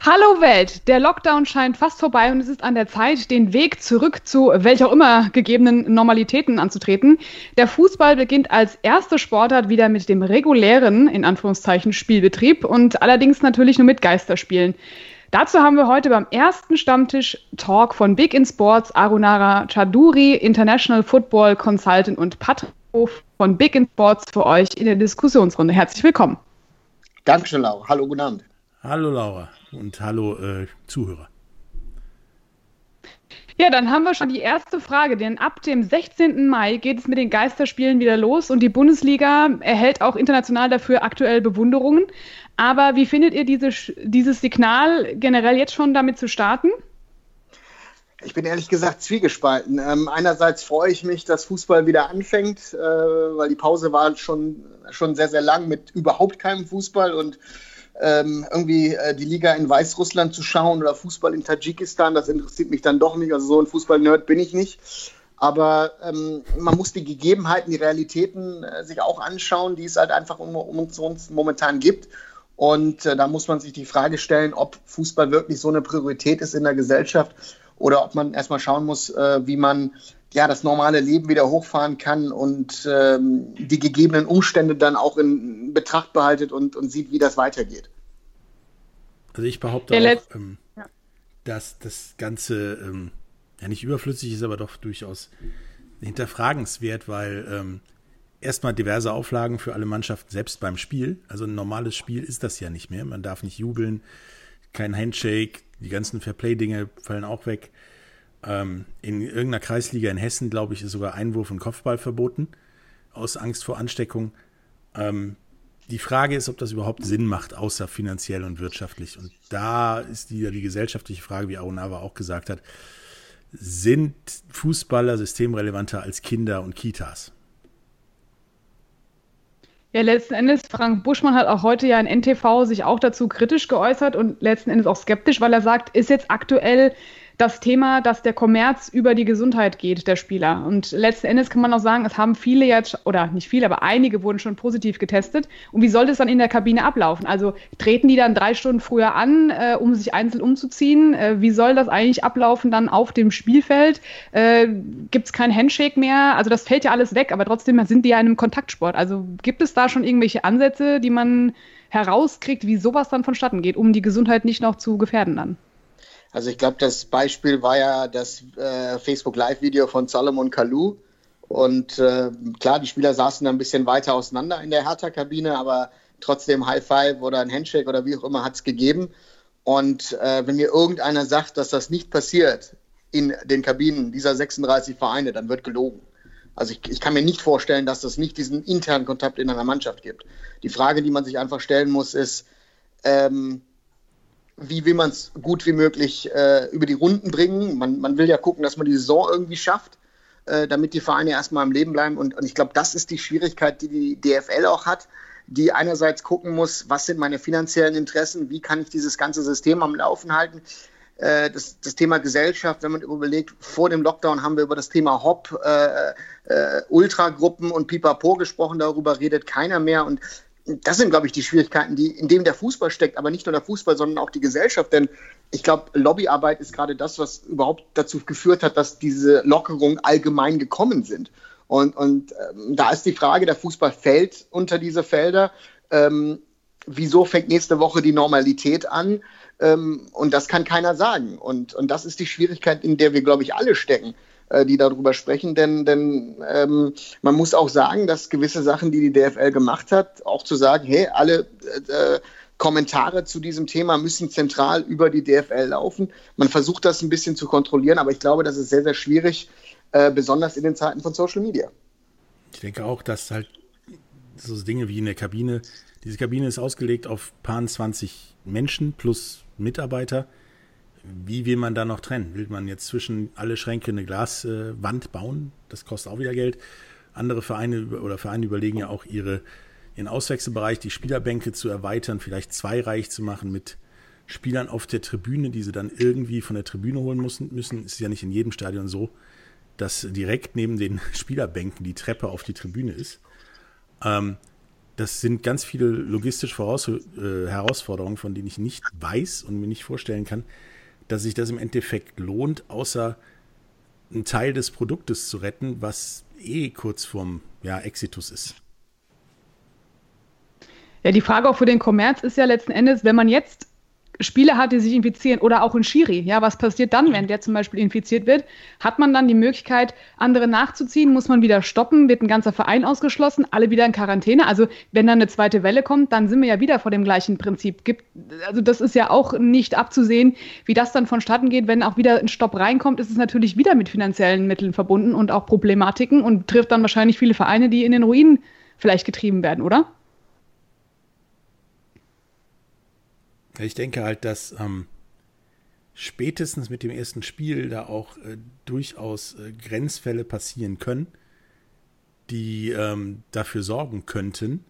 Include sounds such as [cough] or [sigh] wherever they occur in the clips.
Hallo Welt, der Lockdown scheint fast vorbei und es ist an der Zeit, den Weg zurück zu welch auch immer gegebenen Normalitäten anzutreten. Der Fußball beginnt als erste Sportart wieder mit dem regulären, in Anführungszeichen, Spielbetrieb und allerdings natürlich nur mit Geisterspielen. Dazu haben wir heute beim ersten Stammtisch Talk von Big in Sports Arunara Chaduri, International Football Consultant und Patrick von Big in Sports für euch in der Diskussionsrunde. Herzlich willkommen. Dankeschön, Laura. Hallo, guten Abend. Hallo, Laura und hallo äh, Zuhörer. Ja, dann haben wir schon die erste Frage, denn ab dem 16. Mai geht es mit den Geisterspielen wieder los und die Bundesliga erhält auch international dafür aktuell Bewunderungen. Aber wie findet ihr diese, dieses Signal generell jetzt schon damit zu starten? Ich bin ehrlich gesagt zwiegespalten. Ähm, einerseits freue ich mich, dass Fußball wieder anfängt, äh, weil die Pause war schon, schon sehr, sehr lang mit überhaupt keinem Fußball und ähm, irgendwie äh, die Liga in Weißrussland zu schauen oder Fußball in Tadschikistan, das interessiert mich dann doch nicht. Also so ein Fußball-Nerd bin ich nicht. Aber ähm, man muss die Gegebenheiten, die Realitäten äh, sich auch anschauen, die es halt einfach um, um uns, momentan gibt. Und äh, da muss man sich die Frage stellen, ob Fußball wirklich so eine Priorität ist in der Gesellschaft oder ob man erstmal schauen muss, äh, wie man ja, das normale Leben wieder hochfahren kann und ähm, die gegebenen Umstände dann auch in Betracht behaltet und, und sieht, wie das weitergeht. Also ich behaupte auch, ähm, ja. dass das Ganze ähm, ja nicht überflüssig ist, aber doch durchaus hinterfragenswert, weil ähm, erstmal diverse Auflagen für alle Mannschaften, selbst beim Spiel. Also ein normales Spiel ist das ja nicht mehr. Man darf nicht jubeln, kein Handshake, die ganzen Fairplay-Dinge fallen auch weg. Ähm, in irgendeiner Kreisliga in Hessen, glaube ich, ist sogar Einwurf und Kopfball verboten, aus Angst vor Ansteckung. Ähm, die Frage ist, ob das überhaupt Sinn macht, außer finanziell und wirtschaftlich. Und da ist die, die gesellschaftliche Frage, wie Arunava auch gesagt hat, sind Fußballer systemrelevanter als Kinder und Kitas? Ja, letzten Endes, Frank Buschmann hat auch heute ja in NTV sich auch dazu kritisch geäußert und letzten Endes auch skeptisch, weil er sagt, ist jetzt aktuell das Thema, dass der Kommerz über die Gesundheit geht der Spieler. Und letzten Endes kann man auch sagen, es haben viele jetzt, oder nicht viele, aber einige wurden schon positiv getestet. Und wie soll das dann in der Kabine ablaufen? Also treten die dann drei Stunden früher an, äh, um sich einzeln umzuziehen? Äh, wie soll das eigentlich ablaufen dann auf dem Spielfeld? Äh, gibt es kein Handshake mehr? Also das fällt ja alles weg, aber trotzdem sind die ja in einem Kontaktsport. Also gibt es da schon irgendwelche Ansätze, die man herauskriegt, wie sowas dann vonstatten geht, um die Gesundheit nicht noch zu gefährden dann? Also ich glaube, das Beispiel war ja das äh, Facebook Live-Video von Solomon Kalou. Und äh, klar, die Spieler saßen da ein bisschen weiter auseinander in der Hertha-Kabine, aber trotzdem High Five oder ein Handshake oder wie auch immer hat es gegeben. Und äh, wenn mir irgendeiner sagt, dass das nicht passiert in den Kabinen dieser 36 Vereine, dann wird gelogen. Also ich, ich kann mir nicht vorstellen, dass es nicht diesen internen Kontakt in einer Mannschaft gibt. Die Frage, die man sich einfach stellen muss, ist, ähm, wie will man es gut wie möglich äh, über die Runden bringen. Man, man will ja gucken, dass man die Saison irgendwie schafft, äh, damit die Vereine erstmal am Leben bleiben. Und, und ich glaube, das ist die Schwierigkeit, die die DFL auch hat, die einerseits gucken muss, was sind meine finanziellen Interessen, wie kann ich dieses ganze System am Laufen halten. Äh, das, das, Thema Gesellschaft, wenn man überlegt, vor dem Lockdown haben wir über das Thema Hop, äh, äh, Ultragruppen und Pipapo gesprochen, darüber redet keiner mehr. Und das sind, glaube ich, die Schwierigkeiten, die, in dem der Fußball steckt, aber nicht nur der Fußball, sondern auch die Gesellschaft. Denn ich glaube, Lobbyarbeit ist gerade das, was überhaupt dazu geführt hat, dass diese Lockerungen allgemein gekommen sind. Und, und ähm, da ist die Frage, der Fußball fällt unter diese Felder. Ähm, wieso fängt nächste Woche die Normalität an? Ähm, und das kann keiner sagen. Und, und das ist die Schwierigkeit, in der wir, glaube ich, alle stecken. Äh, die darüber sprechen, denn, denn ähm, man muss auch sagen, dass gewisse Sachen, die die DFL gemacht hat, auch zu sagen, hey, alle äh, Kommentare zu diesem Thema müssen zentral über die DFL laufen. Man versucht das ein bisschen zu kontrollieren, aber ich glaube, das ist sehr, sehr schwierig, äh, besonders in den Zeiten von Social Media. Ich denke auch, dass halt so Dinge wie in der Kabine, diese Kabine ist ausgelegt auf paar 20 Menschen plus Mitarbeiter. Wie will man da noch trennen? Will man jetzt zwischen alle Schränke eine Glaswand bauen? Das kostet auch wieder Geld. Andere Vereine oder Vereine überlegen ja auch ihre, ihren Auswechselbereich, die Spielerbänke zu erweitern, vielleicht zweireich zu machen mit Spielern auf der Tribüne, die sie dann irgendwie von der Tribüne holen müssen. Es ist ja nicht in jedem Stadion so, dass direkt neben den [laughs] Spielerbänken die Treppe auf die Tribüne ist. Ähm, das sind ganz viele logistische Voraus äh, Herausforderungen, von denen ich nicht weiß und mir nicht vorstellen kann, dass sich das im Endeffekt lohnt, außer einen Teil des Produktes zu retten, was eh kurz vorm ja, Exitus ist. Ja, die Frage auch für den Kommerz ist ja letzten Endes, wenn man jetzt Spieler hat, die sich infizieren oder auch ein Schiri. Ja, was passiert dann, wenn der zum Beispiel infiziert wird? Hat man dann die Möglichkeit, andere nachzuziehen? Muss man wieder stoppen? Wird ein ganzer Verein ausgeschlossen? Alle wieder in Quarantäne? Also, wenn dann eine zweite Welle kommt, dann sind wir ja wieder vor dem gleichen Prinzip. Gibt, also, das ist ja auch nicht abzusehen, wie das dann vonstatten geht. Wenn auch wieder ein Stopp reinkommt, ist es natürlich wieder mit finanziellen Mitteln verbunden und auch Problematiken und trifft dann wahrscheinlich viele Vereine, die in den Ruinen vielleicht getrieben werden, oder? Ich denke halt, dass ähm, spätestens mit dem ersten Spiel da auch äh, durchaus äh, Grenzfälle passieren können, die ähm, dafür sorgen könnten,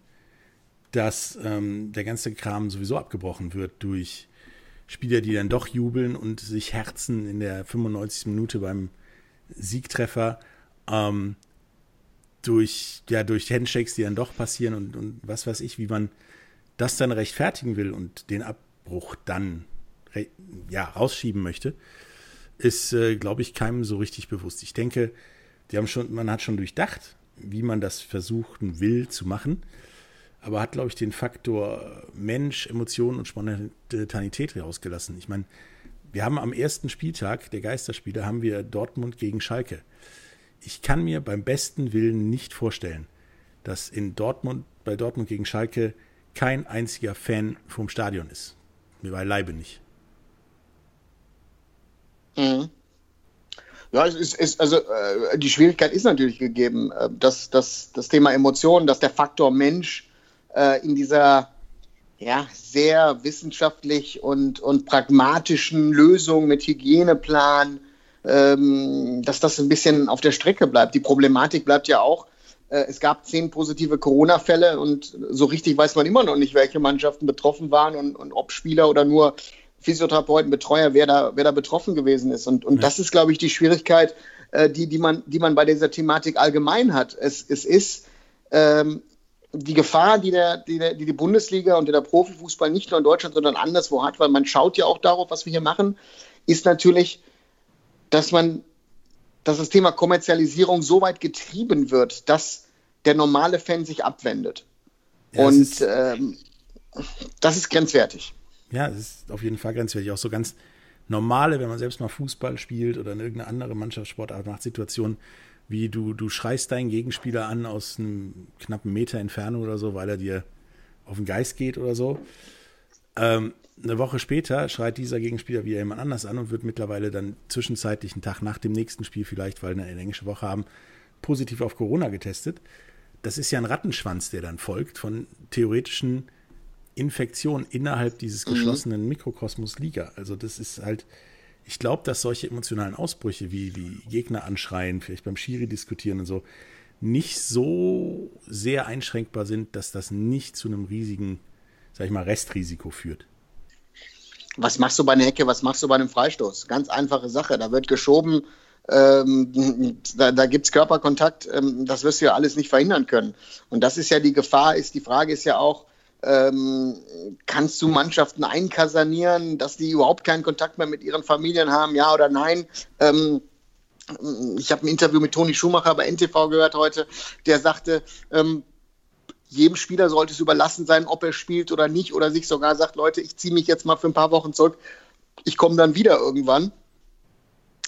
dass ähm, der ganze Kram sowieso abgebrochen wird durch Spieler, die dann doch jubeln und sich herzen in der 95. Minute beim Siegtreffer ähm, durch, ja, durch Handshakes, die dann doch passieren und, und was weiß ich, wie man das dann rechtfertigen will und den ab, Abbruch dann ja, rausschieben möchte, ist, äh, glaube ich, keinem so richtig bewusst. Ich denke, die haben schon, man hat schon durchdacht, wie man das versuchen will zu machen, aber hat, glaube ich, den Faktor Mensch, Emotionen und Spontanität rausgelassen. Ich meine, wir haben am ersten Spieltag der Geisterspiele haben wir Dortmund gegen Schalke. Ich kann mir beim besten Willen nicht vorstellen, dass in Dortmund, bei Dortmund gegen Schalke kein einziger Fan vom Stadion ist. Mir beileibe nicht. Mhm. Ja, es ist, ist also äh, die Schwierigkeit ist natürlich gegeben, äh, dass, dass das Thema Emotionen, dass der Faktor Mensch äh, in dieser ja, sehr wissenschaftlich und, und pragmatischen Lösung mit Hygieneplan, ähm, dass das ein bisschen auf der Strecke bleibt. Die Problematik bleibt ja auch, es gab zehn positive Corona-Fälle und so richtig weiß man immer noch nicht, welche Mannschaften betroffen waren und, und ob Spieler oder nur Physiotherapeuten, Betreuer, wer da, wer da betroffen gewesen ist. Und, und ja. das ist, glaube ich, die Schwierigkeit, äh, die, die, man, die man bei dieser Thematik allgemein hat. Es, es ist ähm, die Gefahr, die, der, die, der, die die Bundesliga und der Profifußball nicht nur in Deutschland, sondern anderswo hat, weil man schaut ja auch darauf, was wir hier machen, ist natürlich, dass man dass das Thema Kommerzialisierung so weit getrieben wird, dass der normale Fan sich abwendet. Ja, und ist, ähm, das ist grenzwertig. Ja, es ist auf jeden Fall grenzwertig. Auch so ganz normale, wenn man selbst mal Fußball spielt oder in irgendeine andere Mannschaftssportart macht, Situationen, wie du, du schreist deinen Gegenspieler an aus einem knappen Meter Entfernung oder so, weil er dir auf den Geist geht oder so. Ähm, eine Woche später schreit dieser Gegenspieler wieder jemand anders an und wird mittlerweile dann zwischenzeitlich einen Tag nach dem nächsten Spiel vielleicht, weil wir eine englische Woche haben, positiv auf Corona getestet. Das ist ja ein Rattenschwanz, der dann folgt von theoretischen Infektionen innerhalb dieses mhm. geschlossenen mhm. Mikrokosmos Liga. Also das ist halt, ich glaube, dass solche emotionalen Ausbrüche wie, wie Gegner anschreien, vielleicht beim Schiri diskutieren und so, nicht so sehr einschränkbar sind, dass das nicht zu einem riesigen, sag ich mal, Restrisiko führt. Was machst du bei einer Hecke, was machst du bei einem Freistoß? Ganz einfache Sache. Da wird geschoben, ähm, da, da gibt es Körperkontakt, ähm, das wirst du ja alles nicht verhindern können. Und das ist ja die Gefahr, ist die Frage ist ja auch, ähm, kannst du Mannschaften einkasanieren, dass die überhaupt keinen Kontakt mehr mit ihren Familien haben, ja oder nein? Ähm, ich habe ein Interview mit Toni Schumacher bei NTV gehört heute, der sagte, ähm, jedem Spieler sollte es überlassen sein, ob er spielt oder nicht, oder sich sogar sagt, Leute, ich ziehe mich jetzt mal für ein paar Wochen zurück, ich komme dann wieder irgendwann.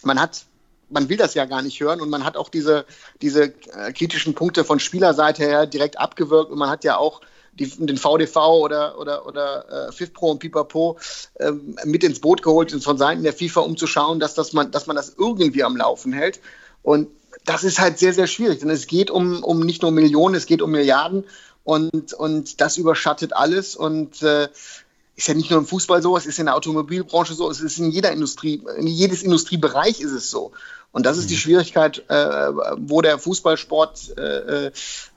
Man hat man will das ja gar nicht hören und man hat auch diese, diese äh, kritischen Punkte von Spielerseite her direkt abgewirkt und man hat ja auch die, den VDV oder, oder, oder äh, FIFPro und Pipapo ähm, mit ins Boot geholt und von Seiten der FIFA, um zu schauen, dass, das man, dass man das irgendwie am Laufen hält. Und das ist halt sehr, sehr schwierig, denn es geht um, um nicht nur Millionen, es geht um Milliarden und, und das überschattet alles und äh, ist ja nicht nur im Fußball so, es ist in der Automobilbranche so, es ist in jeder Industrie, in jedes Industriebereich ist es so. Und das ist die mhm. Schwierigkeit, äh, wo der Fußballsport äh,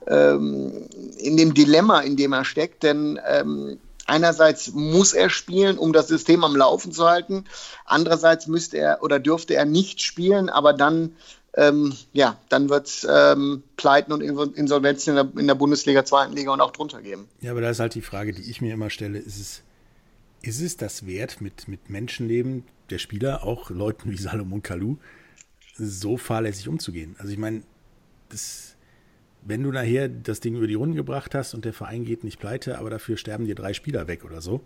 äh, in dem Dilemma, in dem er steckt. Denn ähm, einerseits muss er spielen, um das System am Laufen zu halten. Andererseits müsste er oder dürfte er nicht spielen, aber dann ähm, ja, dann wird es ähm, Pleiten und Insolvenzen in der, in der, Bundesliga, zweiten Liga und auch drunter geben. Ja, aber da ist halt die Frage, die ich mir immer stelle, ist es, ist es das wert, mit, mit Menschenleben der Spieler, auch Leuten wie Salomon Kalou, so fahrlässig umzugehen. Also ich meine, wenn du nachher das Ding über die Runden gebracht hast und der Verein geht nicht pleite, aber dafür sterben dir drei Spieler weg oder so,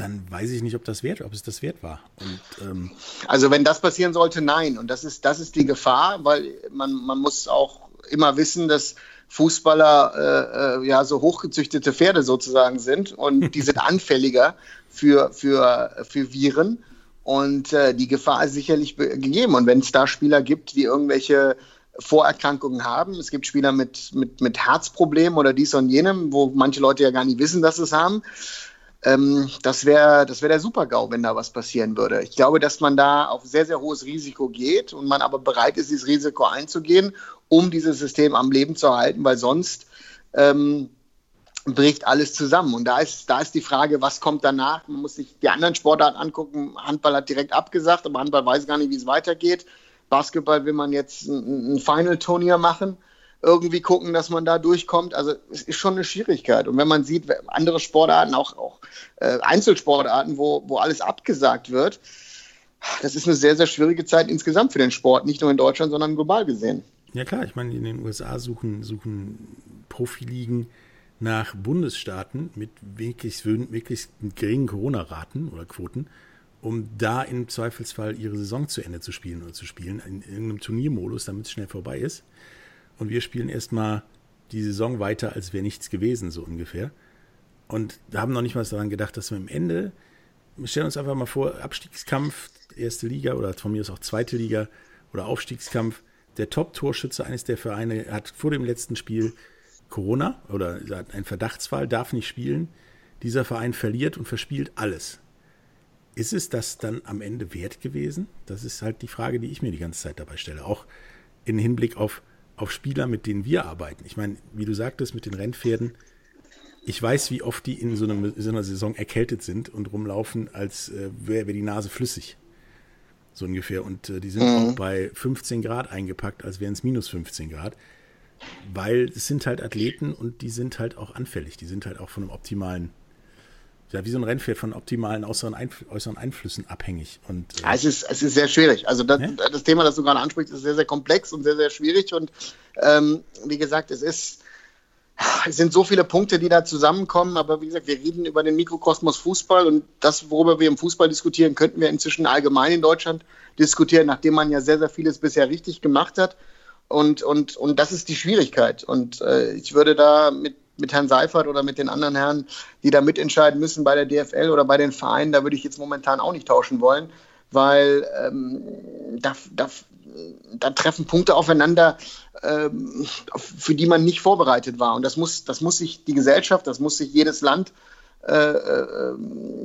dann weiß ich nicht, ob das wert, ob es das wert war. Und, ähm also wenn das passieren sollte, nein. Und das ist, das ist die Gefahr, weil man, man muss auch immer wissen, dass Fußballer äh, äh ja so hochgezüchtete Pferde sozusagen sind und die sind [laughs] anfälliger für, für, für Viren. Und äh, die Gefahr ist sicherlich gegeben. Und wenn es da Spieler gibt, die irgendwelche Vorerkrankungen haben, es gibt Spieler mit, mit, mit Herzproblemen oder dies und jenem, wo manche Leute ja gar nicht wissen, dass sie es haben. Ähm, das wäre das wär der Super-GAU, wenn da was passieren würde. Ich glaube, dass man da auf sehr, sehr hohes Risiko geht und man aber bereit ist, dieses Risiko einzugehen, um dieses System am Leben zu halten, weil sonst ähm, bricht alles zusammen. Und da ist, da ist die Frage, was kommt danach? Man muss sich die anderen Sportarten angucken. Handball hat direkt abgesagt, aber Handball weiß gar nicht, wie es weitergeht. Basketball will man jetzt ein Final-Turnier machen, irgendwie gucken, dass man da durchkommt. Also es ist schon eine Schwierigkeit. Und wenn man sieht, andere Sportarten, auch, auch äh, Einzelsportarten, wo, wo alles abgesagt wird, das ist eine sehr, sehr schwierige Zeit insgesamt für den Sport, nicht nur in Deutschland, sondern global gesehen. Ja klar, ich meine, in den USA suchen, suchen Profiligen nach Bundesstaaten mit wirklich, wirklich geringen Corona-Raten oder Quoten, um da im Zweifelsfall ihre Saison zu Ende zu spielen oder zu spielen, in irgendeinem Turniermodus, damit es schnell vorbei ist. Und wir spielen erstmal die Saison weiter, als wäre nichts gewesen, so ungefähr. Und haben noch nicht mal daran gedacht, dass wir am Ende, wir stellen uns einfach mal vor, Abstiegskampf, erste Liga oder von mir aus auch zweite Liga oder Aufstiegskampf, der Top-Torschütze eines der Vereine hat vor dem letzten Spiel Corona oder ein Verdachtsfall, darf nicht spielen. Dieser Verein verliert und verspielt alles. Ist es das dann am Ende wert gewesen? Das ist halt die Frage, die ich mir die ganze Zeit dabei stelle. Auch im Hinblick auf, auf Spieler, mit denen wir arbeiten. Ich meine, wie du sagtest, mit den Rennpferden, ich weiß, wie oft die in so, einem, in so einer Saison erkältet sind und rumlaufen, als äh, wäre wär die Nase flüssig. So ungefähr. Und äh, die sind mhm. auch bei 15 Grad eingepackt, als wären es minus 15 Grad weil es sind halt Athleten und die sind halt auch anfällig. Die sind halt auch von einem optimalen, ja, wie so ein Rennpferd von optimalen äußeren, Einf äußeren Einflüssen abhängig. Und, äh ja, es, ist, es ist sehr schwierig. Also das, das, Thema, das du gerade ansprichst, ist sehr, sehr komplex und sehr, sehr schwierig. Und ähm, wie gesagt, es ist. Es sind so viele Punkte, die da zusammenkommen, aber wie gesagt, wir reden über den Mikrokosmos Fußball und das, worüber wir im Fußball diskutieren, könnten wir inzwischen allgemein in Deutschland diskutieren, nachdem man ja sehr, sehr vieles bisher richtig gemacht hat. Und, und, und das ist die Schwierigkeit. Und äh, ich würde da mit, mit Herrn Seifert oder mit den anderen Herren, die da mitentscheiden müssen bei der DFL oder bei den Vereinen, da würde ich jetzt momentan auch nicht tauschen wollen, weil ähm, da, da, da treffen Punkte aufeinander, ähm, für die man nicht vorbereitet war. Und das muss, das muss sich die Gesellschaft, das muss sich jedes Land äh, äh,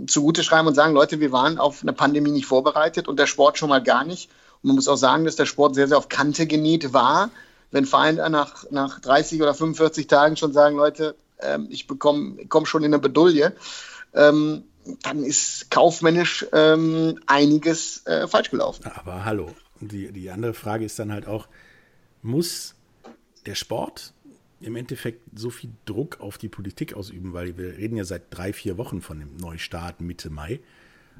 zugute schreiben und sagen, Leute, wir waren auf eine Pandemie nicht vorbereitet und der Sport schon mal gar nicht. Man muss auch sagen, dass der Sport sehr, sehr auf Kante genäht war. Wenn Vereine nach, nach 30 oder 45 Tagen schon sagen, Leute, ähm, ich bekomme komm schon in eine Bedulie, ähm, dann ist kaufmännisch ähm, einiges äh, falsch gelaufen. Aber hallo, die, die andere Frage ist dann halt auch, muss der Sport im Endeffekt so viel Druck auf die Politik ausüben, weil wir reden ja seit drei, vier Wochen von dem Neustart Mitte Mai,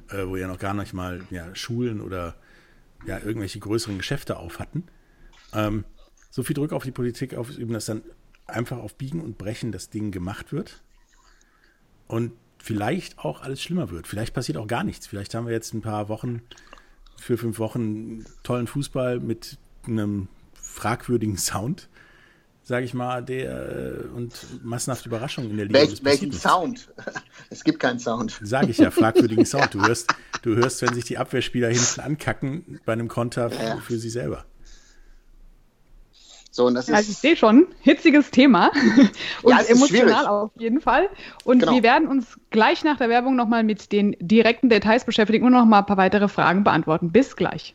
äh, wo ja noch gar nicht mal ja, Schulen oder ja, irgendwelche größeren Geschäfte auf hatten, ähm, so viel Druck auf die Politik ausüben, dass dann einfach auf Biegen und Brechen das Ding gemacht wird und vielleicht auch alles schlimmer wird. Vielleicht passiert auch gar nichts. Vielleicht haben wir jetzt ein paar Wochen für fünf Wochen tollen Fußball mit einem fragwürdigen Sound, sage ich mal, der und massenhaft Überraschungen in der Liga. Welch, welchen Sound? [laughs] Es gibt keinen Sound. Sage ich ja, fragwürdigen [laughs] Sound. Du hörst, du hörst, wenn sich die Abwehrspieler hinten ankacken bei einem Konter ja. für sie selber. So, und das ist, also ich sehe schon, hitziges Thema [laughs] und ja, emotional auf jeden Fall. Und genau. wir werden uns gleich nach der Werbung nochmal mit den direkten Details beschäftigen und nochmal ein paar weitere Fragen beantworten. Bis gleich.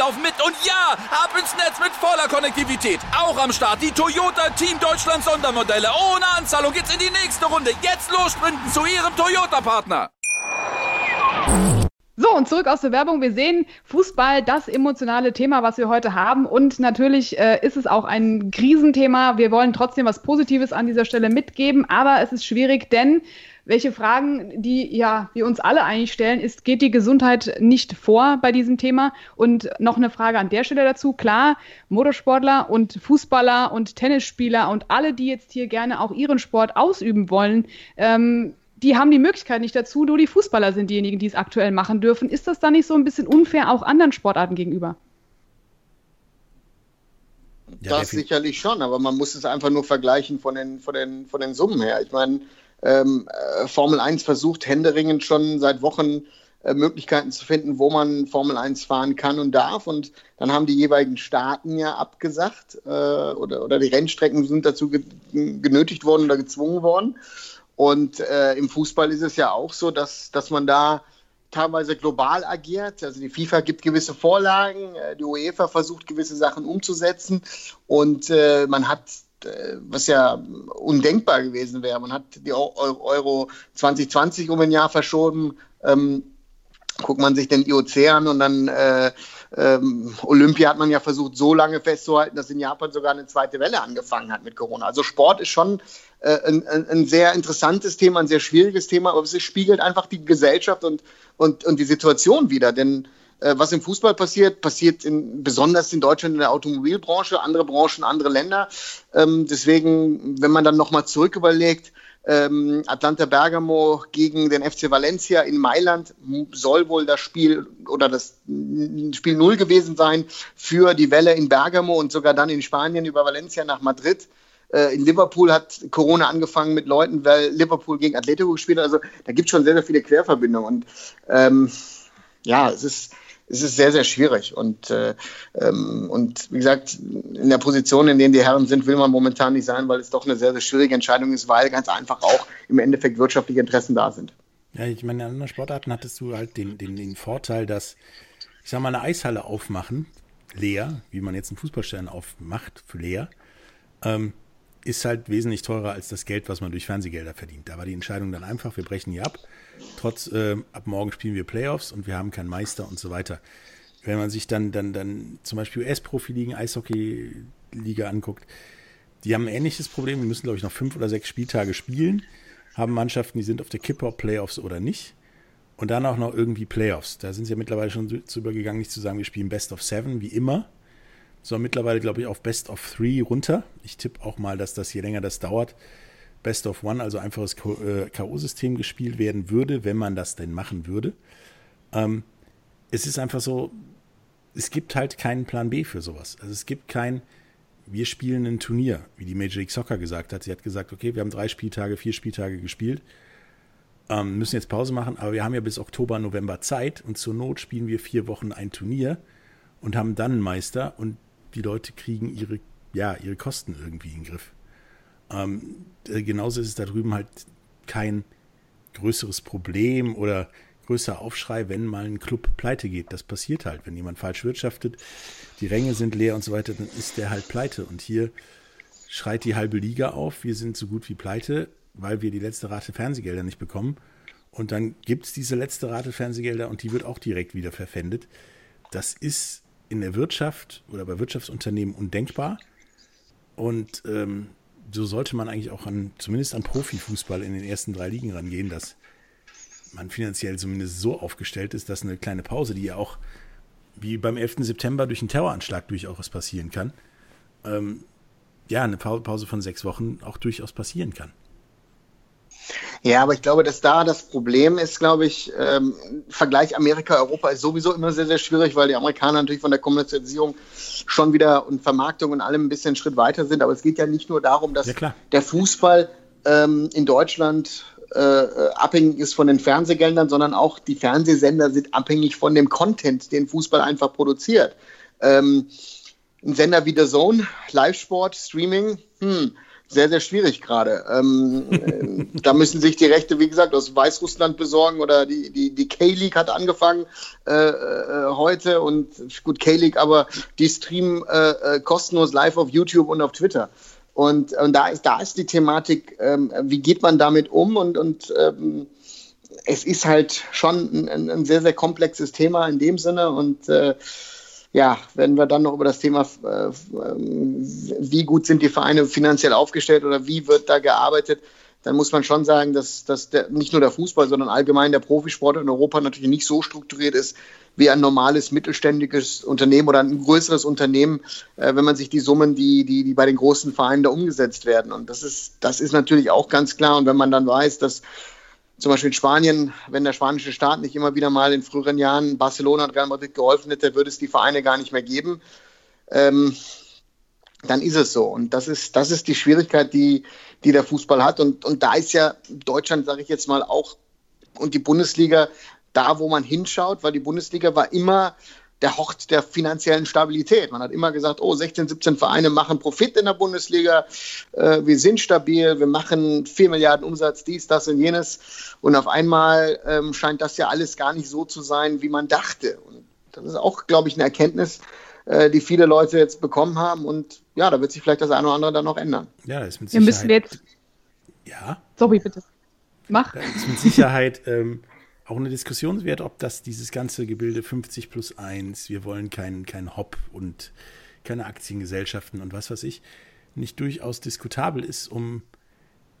laufen mit und ja, ab ins Netz mit voller Konnektivität. Auch am Start die Toyota Team Deutschland Sondermodelle. Ohne Anzahlung geht's in die nächste Runde. Jetzt los sprinten zu Ihrem Toyota-Partner. So, und zurück aus der Werbung. Wir sehen Fußball, das emotionale Thema, was wir heute haben. Und natürlich äh, ist es auch ein Krisenthema. Wir wollen trotzdem was Positives an dieser Stelle mitgeben, aber es ist schwierig, denn welche Fragen, die ja wir uns alle eigentlich stellen, ist, geht die Gesundheit nicht vor bei diesem Thema? Und noch eine Frage an der Stelle dazu. Klar, Motorsportler und Fußballer und Tennisspieler und alle, die jetzt hier gerne auch ihren Sport ausüben wollen, ähm, die haben die Möglichkeit nicht dazu, nur die Fußballer sind diejenigen, die es aktuell machen dürfen. Ist das da nicht so ein bisschen unfair auch anderen Sportarten gegenüber? Ja, das sicherlich schon, aber man muss es einfach nur vergleichen von den, von den, von den Summen her. Ich meine, ähm, äh, Formel 1 versucht händeringend schon seit Wochen äh, Möglichkeiten zu finden, wo man Formel 1 fahren kann und darf. Und dann haben die jeweiligen Staaten ja abgesagt äh, oder, oder die Rennstrecken sind dazu ge genötigt worden oder gezwungen worden. Und äh, im Fußball ist es ja auch so, dass, dass man da teilweise global agiert. Also die FIFA gibt gewisse Vorlagen, äh, die UEFA versucht gewisse Sachen umzusetzen und äh, man hat was ja undenkbar gewesen wäre. Man hat die Euro 2020 um ein Jahr verschoben. Ähm, guckt man sich den IOC an und dann äh, ähm, Olympia hat man ja versucht, so lange festzuhalten, dass in Japan sogar eine zweite Welle angefangen hat mit Corona. Also Sport ist schon äh, ein, ein, sehr interessantes Thema, ein sehr schwieriges Thema, aber es spiegelt einfach die Gesellschaft und, und, und die Situation wieder. Denn äh, was im Fußball passiert, passiert in, besonders in Deutschland in der Automobilbranche, andere Branchen, andere Länder. Ähm, deswegen, wenn man dann nochmal zurück überlegt, ähm, Atlanta Bergamo gegen den FC Valencia in Mailand soll wohl das Spiel oder das Spiel Null gewesen sein für die Welle in Bergamo und sogar dann in Spanien über Valencia nach Madrid. Äh, in Liverpool hat Corona angefangen mit Leuten, weil Liverpool gegen Atletico gespielt hat. Also da gibt es schon sehr, sehr viele Querverbindungen. Und ähm, ja, es ist es ist sehr, sehr schwierig. Und, äh, ähm, und wie gesagt, in der Position, in der die Herren sind, will man momentan nicht sein, weil es doch eine sehr, sehr schwierige Entscheidung ist, weil ganz einfach auch im Endeffekt wirtschaftliche Interessen da sind. Ja, ich meine, in anderen Sportarten hattest du halt den, den, den Vorteil, dass, ich sag mal, eine Eishalle aufmachen, leer, wie man jetzt einen Fußballstern aufmacht, leer, ähm, ist halt wesentlich teurer als das Geld, was man durch Fernsehgelder verdient. Da war die Entscheidung dann einfach, wir brechen hier ab. Trotz, äh, ab morgen spielen wir Playoffs und wir haben keinen Meister und so weiter. Wenn man sich dann, dann, dann zum Beispiel US-Profiligen, Eishockey-Liga anguckt, die haben ein ähnliches Problem. Die müssen, glaube ich, noch fünf oder sechs Spieltage spielen, haben Mannschaften, die sind auf der Kippe, Playoffs oder nicht. Und dann auch noch irgendwie Playoffs. Da sind sie ja mittlerweile schon zu übergegangen, nicht zu sagen, wir spielen Best of Seven, wie immer, so, mittlerweile, glaube ich, auf Best of Three runter. Ich tippe auch mal, dass das je länger das dauert, Best of One, also einfaches K.O.-System gespielt werden würde, wenn man das denn machen würde. Ähm, es ist einfach so, es gibt halt keinen Plan B für sowas. Also es gibt kein, wir spielen ein Turnier, wie die Major League Soccer gesagt hat. Sie hat gesagt, okay, wir haben drei Spieltage, vier Spieltage gespielt, ähm, müssen jetzt Pause machen, aber wir haben ja bis Oktober, November Zeit und zur Not spielen wir vier Wochen ein Turnier und haben dann einen Meister und die Leute kriegen ihre, ja, ihre Kosten irgendwie in den Griff. Ähm, äh, genauso ist es da drüben halt kein größeres Problem oder größer Aufschrei, wenn mal ein Club pleite geht. Das passiert halt, wenn jemand falsch wirtschaftet, die Ränge sind leer und so weiter, dann ist der halt pleite. Und hier schreit die halbe Liga auf, wir sind so gut wie pleite, weil wir die letzte Rate Fernsehgelder nicht bekommen. Und dann gibt es diese letzte Rate Fernsehgelder und die wird auch direkt wieder verpfändet. Das ist in der Wirtschaft oder bei Wirtschaftsunternehmen undenkbar. Und ähm, so sollte man eigentlich auch an, zumindest an Profifußball in den ersten drei Ligen rangehen, dass man finanziell zumindest so aufgestellt ist, dass eine kleine Pause, die ja auch wie beim 11. September durch einen Terroranschlag durchaus passieren kann, ähm, ja, eine Pause von sechs Wochen auch durchaus passieren kann. Ja, aber ich glaube, dass da das Problem ist, glaube ich, ähm, Vergleich Amerika-Europa ist sowieso immer sehr, sehr schwierig, weil die Amerikaner natürlich von der Kommerzialisierung schon wieder und Vermarktung und allem ein bisschen einen Schritt weiter sind. Aber es geht ja nicht nur darum, dass ja, der Fußball ähm, in Deutschland äh, abhängig ist von den Fernsehgeldern, sondern auch die Fernsehsender sind abhängig von dem Content, den Fußball einfach produziert. Ähm, ein Sender wie The Zone, Live-Sport, Streaming, hm, sehr, sehr schwierig gerade. Ähm, äh, da müssen sich die Rechte, wie gesagt, aus Weißrussland besorgen oder die, die, die K-League hat angefangen äh, äh, heute und gut, K-League, aber die streamen äh, äh, kostenlos live auf YouTube und auf Twitter. Und, und da, ist, da ist die Thematik, ähm, wie geht man damit um und, und ähm, es ist halt schon ein, ein, sehr, sehr komplexes Thema in dem Sinne und äh, ja, wenn wir dann noch über das Thema, äh, wie gut sind die Vereine finanziell aufgestellt oder wie wird da gearbeitet, dann muss man schon sagen, dass, dass der, nicht nur der Fußball, sondern allgemein der Profisport in Europa natürlich nicht so strukturiert ist wie ein normales mittelständiges Unternehmen oder ein größeres Unternehmen, äh, wenn man sich die Summen, die, die, die bei den großen Vereinen da umgesetzt werden. Und das ist, das ist natürlich auch ganz klar. Und wenn man dann weiß, dass zum Beispiel in Spanien, wenn der spanische Staat nicht immer wieder mal in früheren Jahren Barcelona und Real Madrid geholfen hätte, würde es die Vereine gar nicht mehr geben. Ähm, dann ist es so. Und das ist, das ist die Schwierigkeit, die, die der Fußball hat. Und, und da ist ja Deutschland, sage ich jetzt mal, auch und die Bundesliga da, wo man hinschaut, weil die Bundesliga war immer der Hort der finanziellen Stabilität. Man hat immer gesagt, oh, 16, 17 Vereine machen Profit in der Bundesliga, äh, wir sind stabil, wir machen 4 Milliarden Umsatz, dies, das und jenes. Und auf einmal ähm, scheint das ja alles gar nicht so zu sein, wie man dachte. Und das ist auch, glaube ich, eine Erkenntnis, äh, die viele Leute jetzt bekommen haben. Und ja, da wird sich vielleicht das eine oder andere dann noch ändern. Ja, das ist mit Sicherheit. Wir müssen jetzt. Ja. Sorry, bitte. Mach. Das ist mit Sicherheit. Ähm, auch eine Diskussion wert, ob das dieses ganze Gebilde 50 plus 1, wir wollen keinen kein Hop und keine Aktiengesellschaften und was weiß ich, nicht durchaus diskutabel ist, um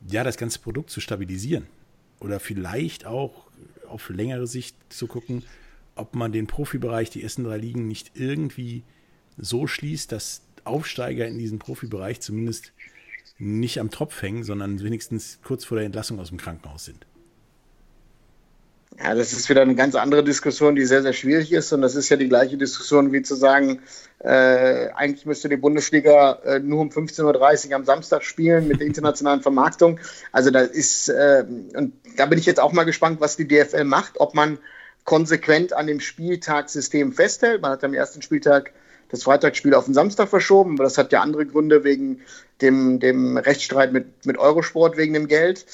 ja das ganze Produkt zu stabilisieren. Oder vielleicht auch auf längere Sicht zu gucken, ob man den Profibereich, die ersten drei Ligen, nicht irgendwie so schließt, dass Aufsteiger in diesem Profibereich zumindest nicht am Tropf hängen, sondern wenigstens kurz vor der Entlassung aus dem Krankenhaus sind. Ja, das ist wieder eine ganz andere Diskussion, die sehr, sehr schwierig ist. Und das ist ja die gleiche Diskussion wie zu sagen, äh, eigentlich müsste die Bundesliga äh, nur um 15.30 Uhr am Samstag spielen mit der internationalen Vermarktung. Also da ist, äh, und da bin ich jetzt auch mal gespannt, was die DFL macht, ob man konsequent an dem Spieltagssystem festhält. Man hat am ersten Spieltag das Freitagsspiel auf den Samstag verschoben, aber das hat ja andere Gründe wegen dem, dem Rechtsstreit mit, mit Eurosport wegen dem Geld.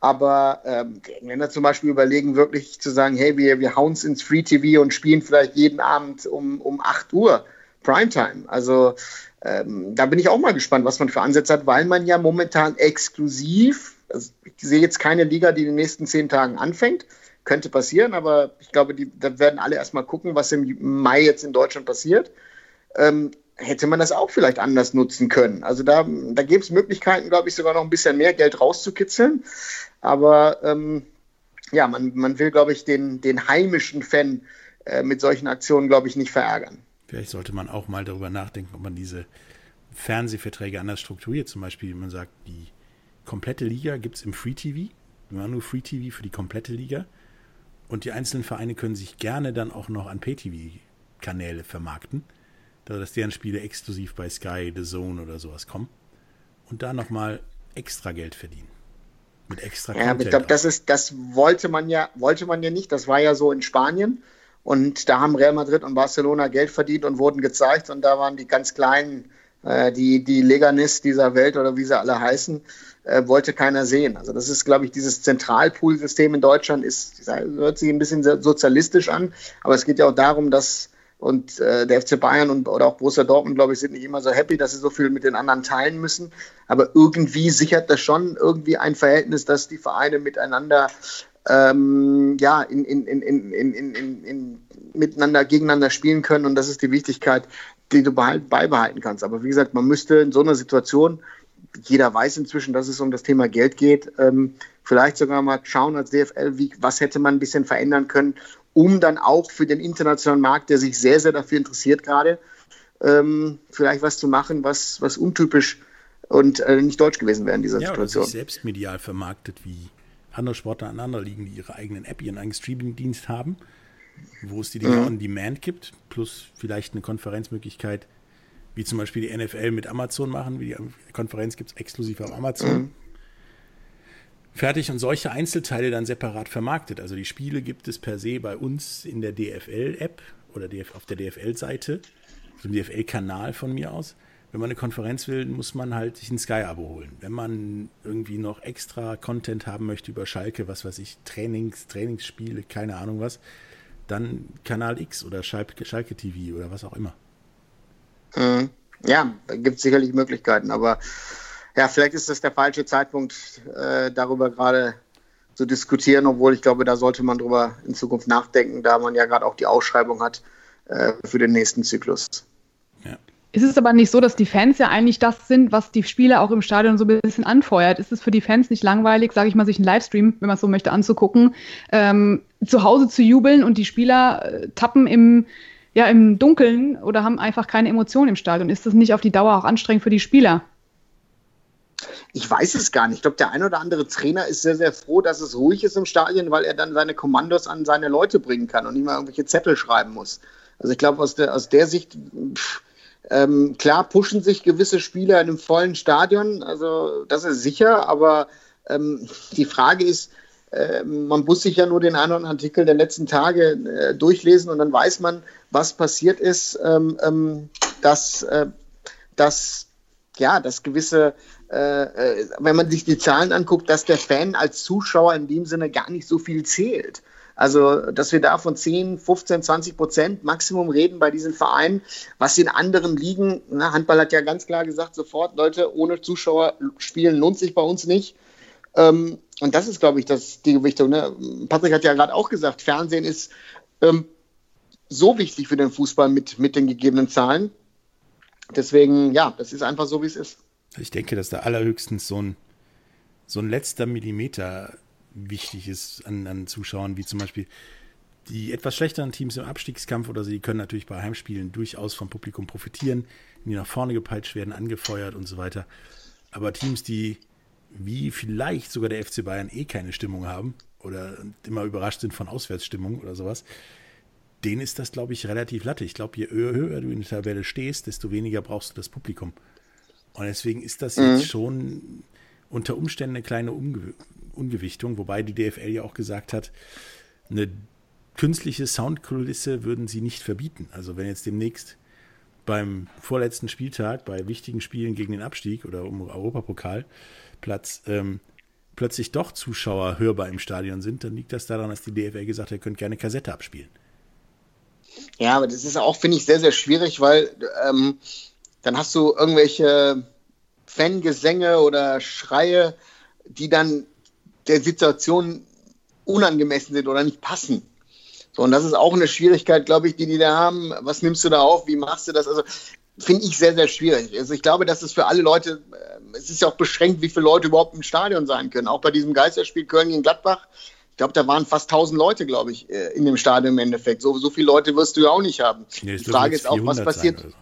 Aber ähm, die Engländer zum Beispiel überlegen wirklich zu sagen, hey, wir, wir hauen es ins Free TV und spielen vielleicht jeden Abend um, um 8 Uhr Primetime. Also ähm, da bin ich auch mal gespannt, was man für Ansätze hat, weil man ja momentan exklusiv, also ich sehe jetzt keine Liga, die in den nächsten zehn Tagen anfängt. Könnte passieren, aber ich glaube, die, da werden alle erstmal gucken, was im Mai jetzt in Deutschland passiert. Ähm, hätte man das auch vielleicht anders nutzen können. Also da, da gäbe es Möglichkeiten, glaube ich, sogar noch ein bisschen mehr Geld rauszukitzeln. Aber ähm, ja, man, man will, glaube ich, den, den heimischen Fan äh, mit solchen Aktionen, glaube ich, nicht verärgern. Vielleicht sollte man auch mal darüber nachdenken, ob man diese Fernsehverträge anders strukturiert. Zum Beispiel, man sagt, die komplette Liga gibt es im Free TV. Wir machen nur Free TV für die komplette Liga. Und die einzelnen Vereine können sich gerne dann auch noch an Pay-TV-Kanäle vermarkten, dass deren Spiele exklusiv bei Sky, The Zone oder sowas kommen. Und da nochmal extra Geld verdienen. Mit extra Ja, Content ich glaube, das ist, das wollte man ja, wollte man ja nicht. Das war ja so in Spanien. Und da haben Real Madrid und Barcelona Geld verdient und wurden gezeigt. Und da waren die ganz kleinen, äh, die, die Leganis dieser Welt oder wie sie alle heißen, äh, wollte keiner sehen. Also das ist, glaube ich, dieses Zentralpool-System in Deutschland ist, hört sich ein bisschen sozialistisch an. Aber es geht ja auch darum, dass und äh, der FC Bayern und oder auch Borussia Dortmund, glaube ich, sind nicht immer so happy, dass sie so viel mit den anderen teilen müssen. Aber irgendwie sichert das schon irgendwie ein Verhältnis, dass die Vereine miteinander ähm, ja, in, in, in, in, in, in, in, miteinander, gegeneinander spielen können. Und das ist die Wichtigkeit, die du behalt, beibehalten kannst. Aber wie gesagt, man müsste in so einer Situation, jeder weiß inzwischen, dass es um das Thema Geld geht, ähm, vielleicht sogar mal schauen als DFL, wie, was hätte man ein bisschen verändern können, um dann auch für den internationalen Markt, der sich sehr, sehr dafür interessiert gerade, ähm, vielleicht was zu machen, was, was untypisch und äh, nicht deutsch gewesen wäre in dieser ja, Situation. Oder sich selbst medial vermarktet, wie andere Sportler aneinander liegen, die ihre eigenen App, ihren eigenen Streaming-Dienst haben, wo es die Dinge mhm. on Demand gibt, plus vielleicht eine Konferenzmöglichkeit, wie zum Beispiel die NFL mit Amazon machen, wie die Konferenz gibt es exklusiv auf Amazon. Mhm. Fertig und solche Einzelteile dann separat vermarktet. Also die Spiele gibt es per se bei uns in der DFL-App oder auf der DFL-Seite, so DFL-Kanal von mir aus wenn man eine Konferenz will, muss man halt sich ein Sky-Abo holen. Wenn man irgendwie noch extra Content haben möchte über Schalke, was weiß ich, Trainings, Trainingsspiele, keine Ahnung was, dann Kanal X oder Schalke, Schalke TV oder was auch immer. Mhm. Ja, da gibt es sicherlich Möglichkeiten, aber ja, vielleicht ist das der falsche Zeitpunkt, äh, darüber gerade zu diskutieren, obwohl ich glaube, da sollte man drüber in Zukunft nachdenken, da man ja gerade auch die Ausschreibung hat äh, für den nächsten Zyklus. Ja. Ist es aber nicht so, dass die Fans ja eigentlich das sind, was die Spieler auch im Stadion so ein bisschen anfeuert? Ist es für die Fans nicht langweilig, sage ich mal, sich einen Livestream, wenn man es so möchte, anzugucken, ähm, zu Hause zu jubeln und die Spieler äh, tappen im, ja, im Dunkeln oder haben einfach keine Emotionen im Stadion? Ist das nicht auf die Dauer auch anstrengend für die Spieler? Ich weiß es gar nicht. Ich glaube, der ein oder andere Trainer ist sehr, sehr froh, dass es ruhig ist im Stadion, weil er dann seine Kommandos an seine Leute bringen kann und nicht mal irgendwelche Zettel schreiben muss. Also ich glaube, aus der, aus der Sicht pff, ähm, klar pushen sich gewisse Spieler in einem vollen Stadion, also das ist sicher, aber ähm, die Frage ist, äh, man muss sich ja nur den anderen Artikel der letzten Tage äh, durchlesen und dann weiß man, was passiert ist, ähm, ähm dass, äh, dass, ja, dass gewisse, äh, äh, wenn man sich die Zahlen anguckt, dass der Fan als Zuschauer in dem Sinne gar nicht so viel zählt. Also, dass wir da von 10, 15, 20 Prozent Maximum reden bei diesen Vereinen, was in anderen Ligen, na, Handball hat ja ganz klar gesagt, sofort, Leute, ohne Zuschauer spielen lohnt sich bei uns nicht. Ähm, und das ist, glaube ich, das, die Gewichtung. Ne? Patrick hat ja gerade auch gesagt, Fernsehen ist ähm, so wichtig für den Fußball mit, mit den gegebenen Zahlen. Deswegen, ja, das ist einfach so, wie es ist. Ich denke, dass da allerhöchstens so ein, so ein letzter Millimeter wichtig ist an, an Zuschauern, wie zum Beispiel die etwas schlechteren Teams im Abstiegskampf oder so, die können natürlich bei Heimspielen durchaus vom Publikum profitieren, die nach vorne gepeitscht werden, angefeuert und so weiter. Aber Teams, die wie vielleicht sogar der FC Bayern eh keine Stimmung haben oder immer überrascht sind von Auswärtsstimmung oder sowas, denen ist das, glaube ich, relativ latte. Ich glaube, je höher du in der Tabelle stehst, desto weniger brauchst du das Publikum. Und deswegen ist das mhm. jetzt schon unter Umständen eine kleine Umge Ungewichtung, wobei die DFL ja auch gesagt hat, eine künstliche Soundkulisse würden sie nicht verbieten. Also wenn jetzt demnächst beim vorletzten Spieltag, bei wichtigen Spielen gegen den Abstieg oder um Europapokalplatz, ähm, plötzlich doch Zuschauer hörbar im Stadion sind, dann liegt das daran, dass die DFL gesagt hat, ihr könnt gerne Kassette abspielen. Ja, aber das ist auch, finde ich, sehr, sehr schwierig, weil ähm, dann hast du irgendwelche Fangesänge oder Schreie, die dann der Situation unangemessen sind oder nicht passen. So, und das ist auch eine Schwierigkeit, glaube ich, die die da haben. Was nimmst du da auf? Wie machst du das? Also, finde ich sehr, sehr schwierig. Also, ich glaube, dass es für alle Leute, äh, es ist ja auch beschränkt, wie viele Leute überhaupt im Stadion sein können. Auch bei diesem Geisterspiel Köln gegen Gladbach. Ich glaube, da waren fast 1000 Leute, glaube ich, äh, in dem Stadion im Endeffekt. So, so viele Leute wirst du ja auch nicht haben. Nee, die Frage ist auch, was passiert. Sein,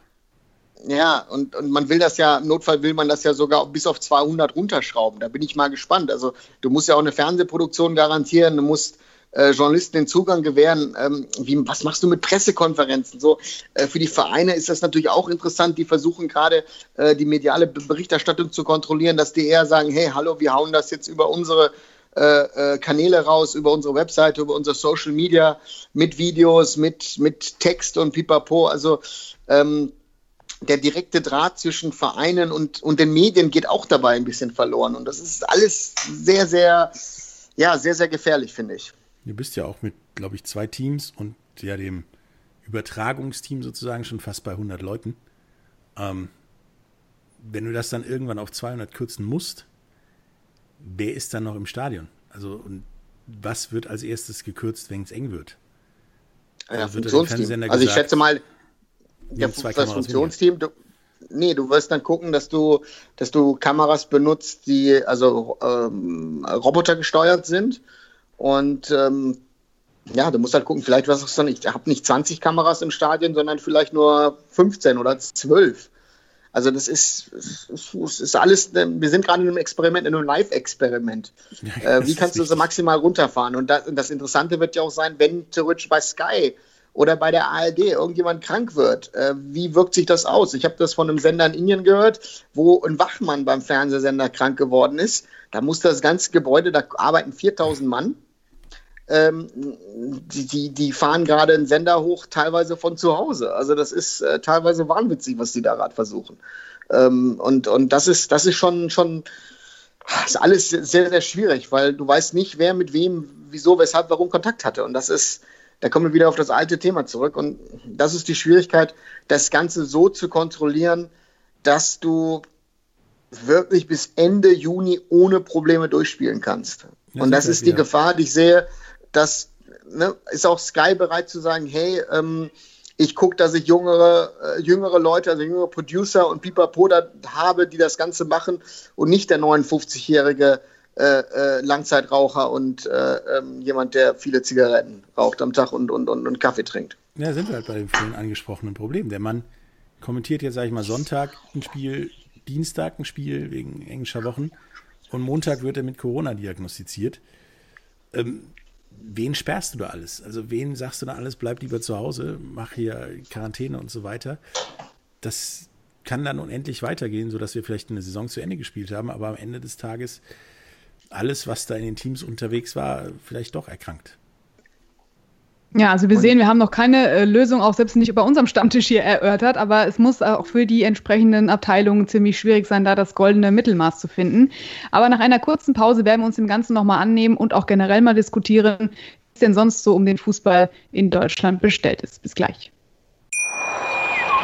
ja, und, und man will das ja, im Notfall will man das ja sogar bis auf 200 runterschrauben. Da bin ich mal gespannt. Also du musst ja auch eine Fernsehproduktion garantieren, du musst äh, Journalisten den Zugang gewähren. Ähm, wie, was machst du mit Pressekonferenzen? So äh, für die Vereine ist das natürlich auch interessant. Die versuchen gerade äh, die mediale Berichterstattung zu kontrollieren, dass die eher sagen: Hey, hallo, wir hauen das jetzt über unsere äh, äh, Kanäle raus, über unsere Webseite, über unsere Social Media, mit Videos, mit mit Text und Pipapo. Also ähm, der direkte Draht zwischen Vereinen und, und den Medien geht auch dabei ein bisschen verloren. Und das ist alles sehr, sehr, ja, sehr, sehr gefährlich, finde ich. Du bist ja auch mit, glaube ich, zwei Teams und ja dem Übertragungsteam sozusagen schon fast bei 100 Leuten. Ähm, wenn du das dann irgendwann auf 200 kürzen musst, wer ist dann noch im Stadion? Also, und was wird als erstes gekürzt, wenn es eng wird? Ja, also, Funktionsteam. also ich schätze mal, der, das Funktionsteam, du, nee, du wirst dann gucken, dass du, dass du Kameras benutzt, die also ähm, Roboter gesteuert sind. Und ähm, ja, du musst halt gucken, vielleicht was ist dann, ich habe nicht 20 Kameras im Stadion, sondern vielleicht nur 15 oder 12. Also das ist, es ist alles, wir sind gerade in einem Experiment, in einem Live-Experiment. [laughs] Ja, äh, wie kannst du so maximal runterfahren? Und das, das, Interessante wird ja auch sein, wenn theoretisch bei Sky oder bei der ARD irgendjemand krank wird, äh, wie wirkt sich das aus? Ich habe das von einem Sender in Indien gehört, wo ein Wachmann beim Fernsehsender krank geworden ist. Da muss das ganze Gebäude, da arbeiten 4000 Mann ähm, die, die, die fahren gerade einen Sender hoch, teilweise von zu Hause. Also das ist äh, teilweise wahnwitzig, was die da gerade versuchen. Ähm, und, und das ist, das ist schon, schon ist alles sehr, sehr schwierig, weil du weißt nicht, wer mit wem, wieso, weshalb, warum Kontakt hatte. Und das ist, da kommen wir wieder auf das alte Thema zurück. Und das ist die Schwierigkeit, das Ganze so zu kontrollieren, dass du wirklich bis Ende Juni ohne Probleme durchspielen kannst. Das und das ist die ja. Gefahr, die ich sehe, das ne, ist auch Sky bereit zu sagen, hey, ähm, ich gucke, dass ich jüngere, äh, jüngere Leute, also jüngere Producer und Pipapo da habe, die das Ganze machen und nicht der 59-jährige äh, äh, Langzeitraucher und äh, ähm, jemand, der viele Zigaretten raucht am Tag und, und, und, und Kaffee trinkt. Ja, sind wir halt bei dem vorhin angesprochenen Problem. Der Mann kommentiert jetzt, sage ich mal, Sonntag ein Spiel, Dienstag ein Spiel wegen englischer Wochen und Montag wird er mit Corona diagnostiziert. Ähm, wen sperrst du da alles? Also wen sagst du da alles, bleib lieber zu Hause, mach hier Quarantäne und so weiter. Das kann dann unendlich weitergehen, sodass wir vielleicht eine Saison zu Ende gespielt haben, aber am Ende des Tages alles, was da in den Teams unterwegs war, vielleicht doch erkrankt. Ja, also wir sehen, wir haben noch keine äh, Lösung, auch selbst nicht bei unserem Stammtisch hier erörtert, aber es muss auch für die entsprechenden Abteilungen ziemlich schwierig sein, da das goldene Mittelmaß zu finden. Aber nach einer kurzen Pause werden wir uns dem Ganzen nochmal annehmen und auch generell mal diskutieren, wie es denn sonst so um den Fußball in Deutschland bestellt ist. Bis gleich.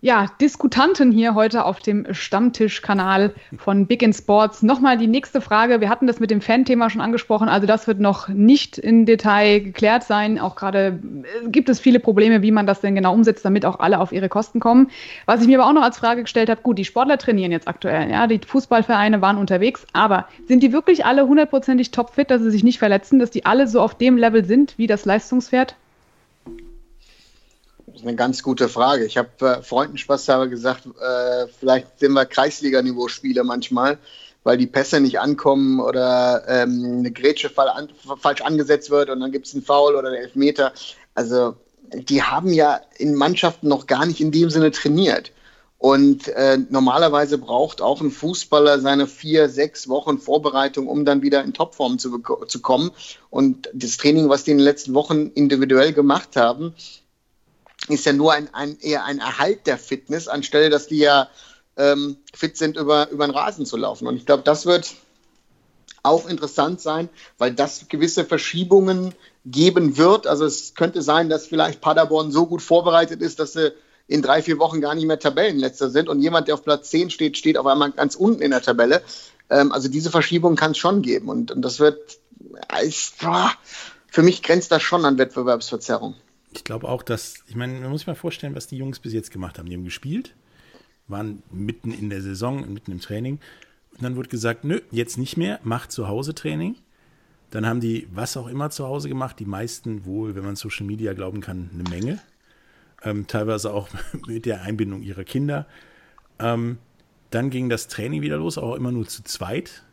ja, Diskutanten hier heute auf dem Stammtischkanal von Big in Sports. Nochmal die nächste Frage. Wir hatten das mit dem Fan-Thema schon angesprochen. Also das wird noch nicht in Detail geklärt sein. Auch gerade äh, gibt es viele Probleme, wie man das denn genau umsetzt, damit auch alle auf ihre Kosten kommen. Was ich mir aber auch noch als Frage gestellt habe, gut, die Sportler trainieren jetzt aktuell. Ja, die Fußballvereine waren unterwegs. Aber sind die wirklich alle hundertprozentig topfit, dass sie sich nicht verletzen, dass die alle so auf dem Level sind wie das Leistungspferd? Das ist eine ganz gute Frage. Ich habe äh, Freunden spaßhalber gesagt, äh, vielleicht sind wir Kreisliga-Niveau-Spieler manchmal, weil die Pässe nicht ankommen oder ähm, eine Grätsche an, falsch angesetzt wird und dann gibt es einen Foul oder einen Elfmeter. Also die haben ja in Mannschaften noch gar nicht in dem Sinne trainiert. Und äh, normalerweise braucht auch ein Fußballer seine vier, sechs Wochen Vorbereitung, um dann wieder in Topform zu, zu kommen. Und das Training, was die in den letzten Wochen individuell gemacht haben, ist ja nur ein, ein, eher ein Erhalt der Fitness, anstelle, dass die ja ähm, fit sind, über, über den Rasen zu laufen. Und ich glaube, das wird auch interessant sein, weil das gewisse Verschiebungen geben wird. Also es könnte sein, dass vielleicht Paderborn so gut vorbereitet ist, dass sie in drei, vier Wochen gar nicht mehr Tabellenletzter sind und jemand, der auf Platz 10 steht, steht auf einmal ganz unten in der Tabelle. Ähm, also diese Verschiebung kann es schon geben und, und das wird, ist, für mich grenzt das schon an Wettbewerbsverzerrung ich glaube auch, dass, ich meine, man muss sich mal vorstellen, was die Jungs bis jetzt gemacht haben. Die haben gespielt, waren mitten in der Saison, mitten im Training. Und dann wurde gesagt, nö, jetzt nicht mehr, macht zu Hause Training. Dann haben die was auch immer zu Hause gemacht. Die meisten wohl, wenn man Social Media glauben kann, eine Menge. Ähm, teilweise auch [laughs] mit der Einbindung ihrer Kinder. Ähm, dann ging das Training wieder los, auch immer nur zu zweit.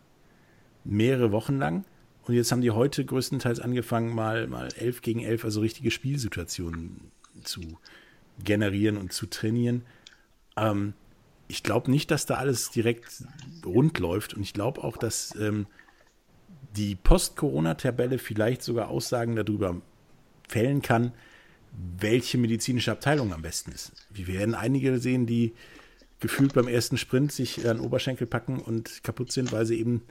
Mehrere Wochen lang. Und jetzt haben die heute größtenteils angefangen, mal, mal 11 gegen 11, also richtige Spielsituationen zu generieren und zu trainieren. Ähm, ich glaube nicht, dass da alles direkt rund läuft. Und ich glaube auch, dass ähm, die Post-Corona-Tabelle vielleicht sogar Aussagen darüber fällen kann, welche medizinische Abteilung am besten ist. Wir werden einige sehen, die gefühlt beim ersten Sprint sich an Oberschenkel packen und kaputt sind, weil sie eben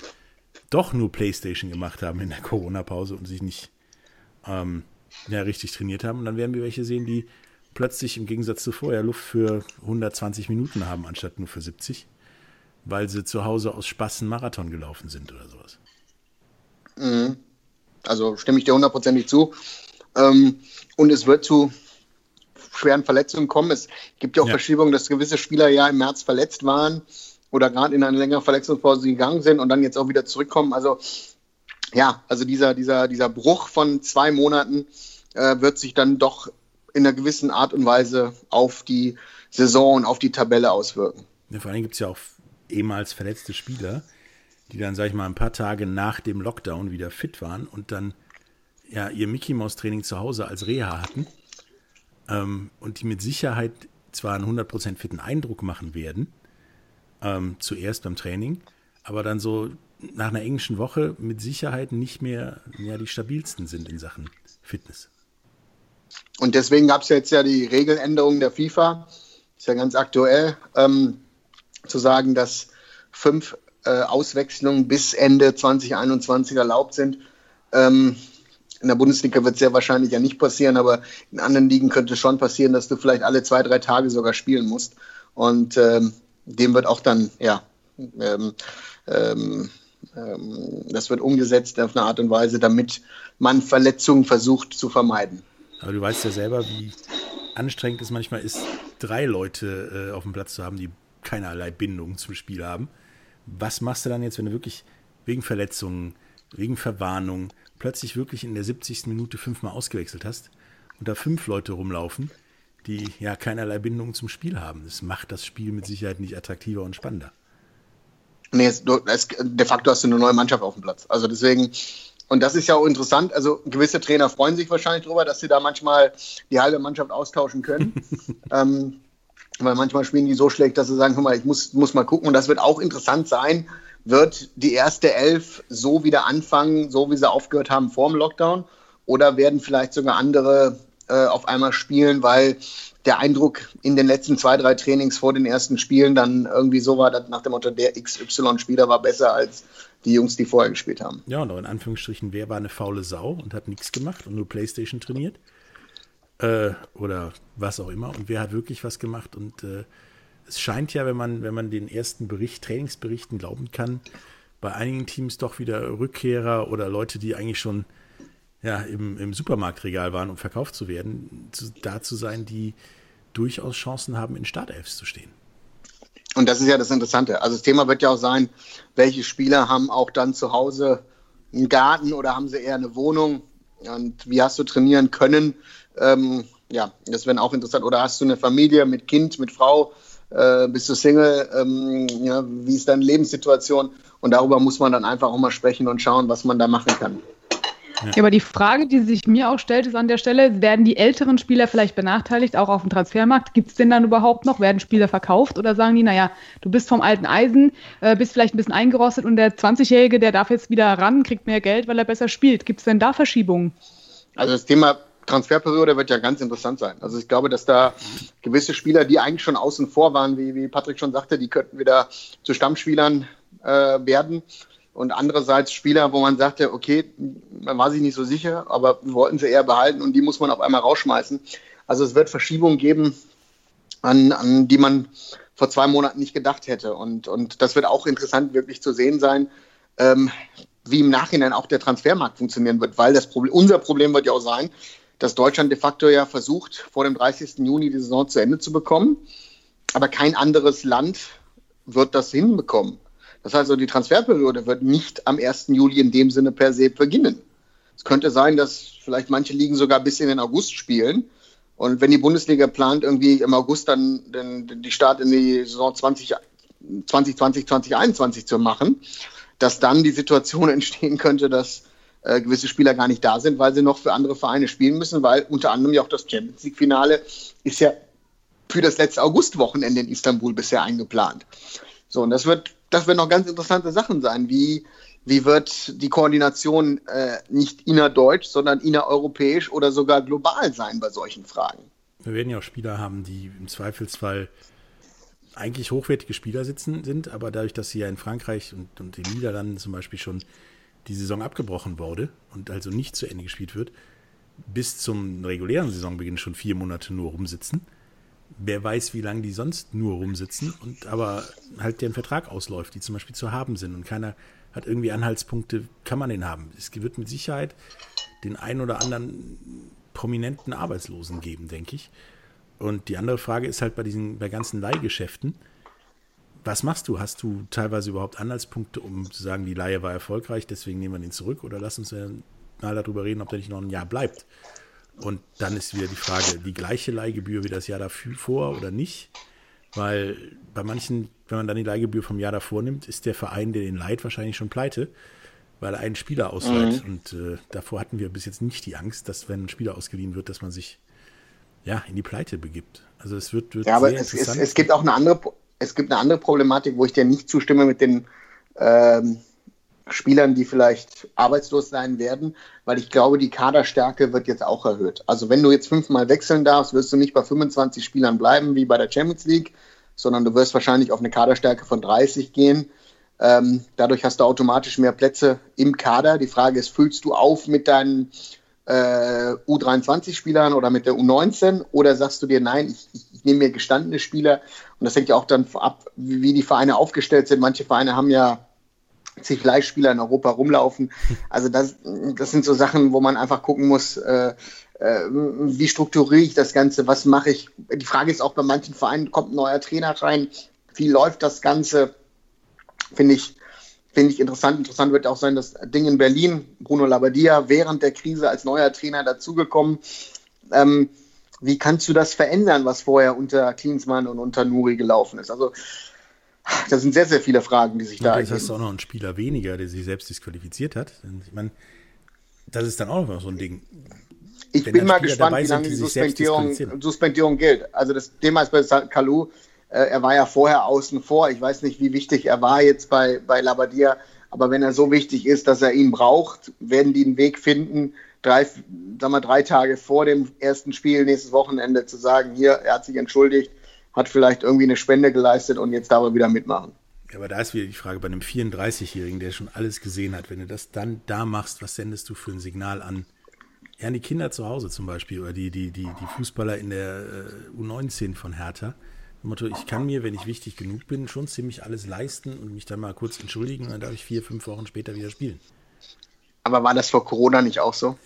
doch nur Playstation gemacht haben in der Corona-Pause und sich nicht ähm, ja, richtig trainiert haben. Und dann werden wir welche sehen, die plötzlich im Gegensatz zu vorher Luft für 120 Minuten haben, anstatt nur für 70, weil sie zu Hause aus Spaß einen Marathon gelaufen sind oder sowas. Mhm. Also stimme ich dir hundertprozentig zu. Ähm, und es wird zu schweren Verletzungen kommen. Es gibt ja auch ja. Verschiebungen, dass gewisse Spieler ja im März verletzt waren oder gerade in eine längere Verletzungspause gegangen sind und dann jetzt auch wieder zurückkommen. Also ja, also dieser, dieser, dieser Bruch von zwei Monaten äh, wird sich dann doch in einer gewissen Art und Weise auf die Saison und auf die Tabelle auswirken. Ja, vor allem gibt es ja auch ehemals verletzte Spieler, die dann, sag ich mal, ein paar Tage nach dem Lockdown wieder fit waren und dann ja ihr Mickey Mouse Training zu Hause als Reha hatten ähm, und die mit Sicherheit zwar einen 100% fitten Eindruck machen werden, ähm, zuerst beim Training, aber dann so nach einer englischen Woche mit Sicherheit nicht mehr ja, die stabilsten sind in Sachen Fitness. Und deswegen gab es jetzt ja die Regeländerung der FIFA, ist ja ganz aktuell, ähm, zu sagen, dass fünf äh, Auswechslungen bis Ende 2021 erlaubt sind. Ähm, in der Bundesliga wird es sehr wahrscheinlich ja nicht passieren, aber in anderen Ligen könnte es schon passieren, dass du vielleicht alle zwei, drei Tage sogar spielen musst. Und ähm, dem wird auch dann, ja, ähm, ähm, ähm, das wird umgesetzt auf eine Art und Weise, damit man Verletzungen versucht zu vermeiden. Aber du weißt ja selber, wie anstrengend es manchmal ist, drei Leute äh, auf dem Platz zu haben, die keinerlei Bindung zum Spiel haben. Was machst du dann jetzt, wenn du wirklich wegen Verletzungen, wegen Verwarnung plötzlich wirklich in der 70. Minute fünfmal ausgewechselt hast und da fünf Leute rumlaufen, die ja keinerlei Bindung zum Spiel haben? Das macht das Spiel mit Sicherheit nicht attraktiver und spannender. Nee, es, es, de facto hast du eine neue Mannschaft auf dem Platz. Also deswegen, und das ist ja auch interessant. Also gewisse Trainer freuen sich wahrscheinlich darüber, dass sie da manchmal die halbe Mannschaft austauschen können. [laughs] ähm, weil manchmal spielen die so schlecht, dass sie sagen, guck mal, ich muss, muss mal gucken. Und das wird auch interessant sein. Wird die erste Elf so wieder anfangen, so wie sie aufgehört haben vor dem Lockdown? Oder werden vielleicht sogar andere äh, auf einmal spielen, weil der Eindruck in den letzten zwei, drei Trainings vor den ersten Spielen dann irgendwie so war, dass nach dem Motto, der XY-Spieler war besser als die Jungs, die vorher gespielt haben. Ja, und auch in Anführungsstrichen, wer war eine faule Sau und hat nichts gemacht und nur Playstation trainiert? Äh, oder was auch immer. Und wer hat wirklich was gemacht? Und äh, es scheint ja, wenn man, wenn man den ersten Bericht, Trainingsberichten glauben kann, bei einigen Teams doch wieder Rückkehrer oder Leute, die eigentlich schon ja, im, im Supermarktregal waren, um verkauft zu werden, zu, da zu sein, die durchaus Chancen haben, in Startelfs zu stehen. Und das ist ja das Interessante. Also das Thema wird ja auch sein, welche Spieler haben auch dann zu Hause einen Garten oder haben sie eher eine Wohnung? Und wie hast du trainieren können? Ähm, ja, das wäre auch interessant. Oder hast du eine Familie mit Kind, mit Frau? Äh, bist du Single? Ähm, ja, wie ist deine Lebenssituation? Und darüber muss man dann einfach auch mal sprechen und schauen, was man da machen kann. Ja. aber die Frage, die sich mir auch stellt, ist an der Stelle, werden die älteren Spieler vielleicht benachteiligt, auch auf dem Transfermarkt? Gibt es den dann überhaupt noch? Werden Spieler verkauft oder sagen die, naja, du bist vom alten Eisen, äh, bist vielleicht ein bisschen eingerostet und der 20-Jährige, der darf jetzt wieder ran, kriegt mehr Geld, weil er besser spielt. Gibt es denn da Verschiebungen? Also das Thema Transferperiode wird ja ganz interessant sein. Also ich glaube, dass da gewisse Spieler, die eigentlich schon außen vor waren, wie, wie Patrick schon sagte, die könnten wieder zu Stammspielern äh, werden und andererseits Spieler, wo man sagte, okay, man war sich nicht so sicher, aber wir wollten sie eher behalten und die muss man auf einmal rausschmeißen. Also es wird Verschiebungen geben, an, an die man vor zwei Monaten nicht gedacht hätte. Und, und das wird auch interessant wirklich zu sehen sein, ähm, wie im Nachhinein auch der Transfermarkt funktionieren wird, weil das Problem, unser Problem wird ja auch sein, dass Deutschland de facto ja versucht, vor dem 30. Juni die Saison zu Ende zu bekommen. Aber kein anderes Land wird das hinbekommen. Das heißt, also die Transferperiode wird nicht am 1. Juli in dem Sinne per se beginnen. Es könnte sein, dass vielleicht manche Ligen sogar bis in den August spielen. Und wenn die Bundesliga plant, irgendwie im August dann den, die Start in die Saison 20, 2020, 2021 zu machen, dass dann die Situation [laughs] entstehen könnte, dass äh, gewisse Spieler gar nicht da sind, weil sie noch für andere Vereine spielen müssen, weil unter anderem ja auch das Champions League-Finale ist ja für das letzte Augustwochenende in Istanbul bisher eingeplant. So, und das wird das werden noch ganz interessante Sachen sein. Wie, wie wird die Koordination äh, nicht innerdeutsch, sondern innereuropäisch oder sogar global sein bei solchen Fragen? Wir werden ja auch Spieler haben, die im Zweifelsfall eigentlich hochwertige Spieler sitzen sind, aber dadurch, dass sie ja in Frankreich und, und den Niederlanden zum Beispiel schon die Saison abgebrochen wurde und also nicht zu Ende gespielt wird, bis zum regulären Saisonbeginn schon vier Monate nur rumsitzen. Wer weiß, wie lange die sonst nur rumsitzen und aber halt deren Vertrag ausläuft, die zum Beispiel zu haben sind und keiner hat irgendwie Anhaltspunkte, kann man den haben. Es wird mit Sicherheit den einen oder anderen prominenten Arbeitslosen geben, denke ich. Und die andere Frage ist halt bei diesen, bei ganzen Leihgeschäften, was machst du? Hast du teilweise überhaupt Anhaltspunkte, um zu sagen, die Leihe war erfolgreich, deswegen nehmen wir den zurück? Oder lass uns mal darüber reden, ob der nicht noch ein Jahr bleibt? Und dann ist wieder die Frage, die gleiche Leihgebühr wie das Jahr davor oder nicht? Weil bei manchen, wenn man dann die Leihgebühr vom Jahr davor nimmt, ist der Verein, der den leiht, wahrscheinlich schon pleite, weil er einen Spieler ausleiht. Mhm. Und äh, davor hatten wir bis jetzt nicht die Angst, dass wenn ein Spieler ausgeliehen wird, dass man sich ja in die Pleite begibt. Also es wird, wird ja, aber es, es, es, gibt auch eine andere, es gibt eine andere Problematik, wo ich dir nicht zustimme mit den ähm, Spielern, die vielleicht arbeitslos sein werden, weil ich glaube, die Kaderstärke wird jetzt auch erhöht. Also wenn du jetzt fünfmal wechseln darfst, wirst du nicht bei 25 Spielern bleiben wie bei der Champions League, sondern du wirst wahrscheinlich auf eine Kaderstärke von 30 gehen. Ähm, dadurch hast du automatisch mehr Plätze im Kader. Die Frage ist, füllst du auf mit deinen äh, U23-Spielern oder mit der U19 oder sagst du dir, nein, ich, ich, ich nehme mir gestandene Spieler und das hängt ja auch dann ab, wie, wie die Vereine aufgestellt sind. Manche Vereine haben ja zig Leihspieler in Europa rumlaufen. [laughs] Also das, das sind so Sachen, wo man einfach gucken muss, äh, äh, wie strukturiere ich das Ganze, was mache ich. Die Frage ist auch bei manchen Vereinen, kommt ein neuer Trainer rein, wie läuft das Ganze, finde ich, finde ich interessant. Interessant wird auch sein, das Ding in Berlin, Bruno Labbadia, während der Krise als neuer Trainer dazugekommen. Ähm, wie kannst du das verändern, was vorher unter Klinsmann und unter Nuri gelaufen ist? Also [laughs] das sind sehr, sehr viele Fragen, die sich da ergeben. Jetzt hast du auch noch einen Spieler weniger, der sich selbst disqualifiziert hat. Ich meine, das ist dann auch noch so ein Ding. Ich bin mal gespannt, wie lange die Suspendierung, Suspendierung gilt. Also das Thema ist bei Kalu, äh, er war ja vorher außen vor. Ich weiß nicht, wie wichtig er war jetzt bei, bei Labadia. Aber wenn er so wichtig ist, dass er ihn braucht, werden die einen Weg finden, drei, sag mal, drei Tage vor dem ersten Spiel nächstes Wochenende zu sagen, hier, er hat sich entschuldigt, hat vielleicht irgendwie eine Spende geleistet und jetzt darf er wieder mitmachen. Ja, aber da ist wieder die Frage bei einem 34-Jährigen, der schon alles gesehen hat, wenn du das dann da machst, was sendest du für ein Signal an? Ja, an die Kinder zu Hause zum Beispiel oder die, die, die, die Fußballer in der äh, U19 von Hertha. Motto, ich kann mir, wenn ich wichtig genug bin, schon ziemlich alles leisten und mich dann mal kurz entschuldigen und dann darf ich vier, fünf Wochen später wieder spielen. Aber war das vor Corona nicht auch so?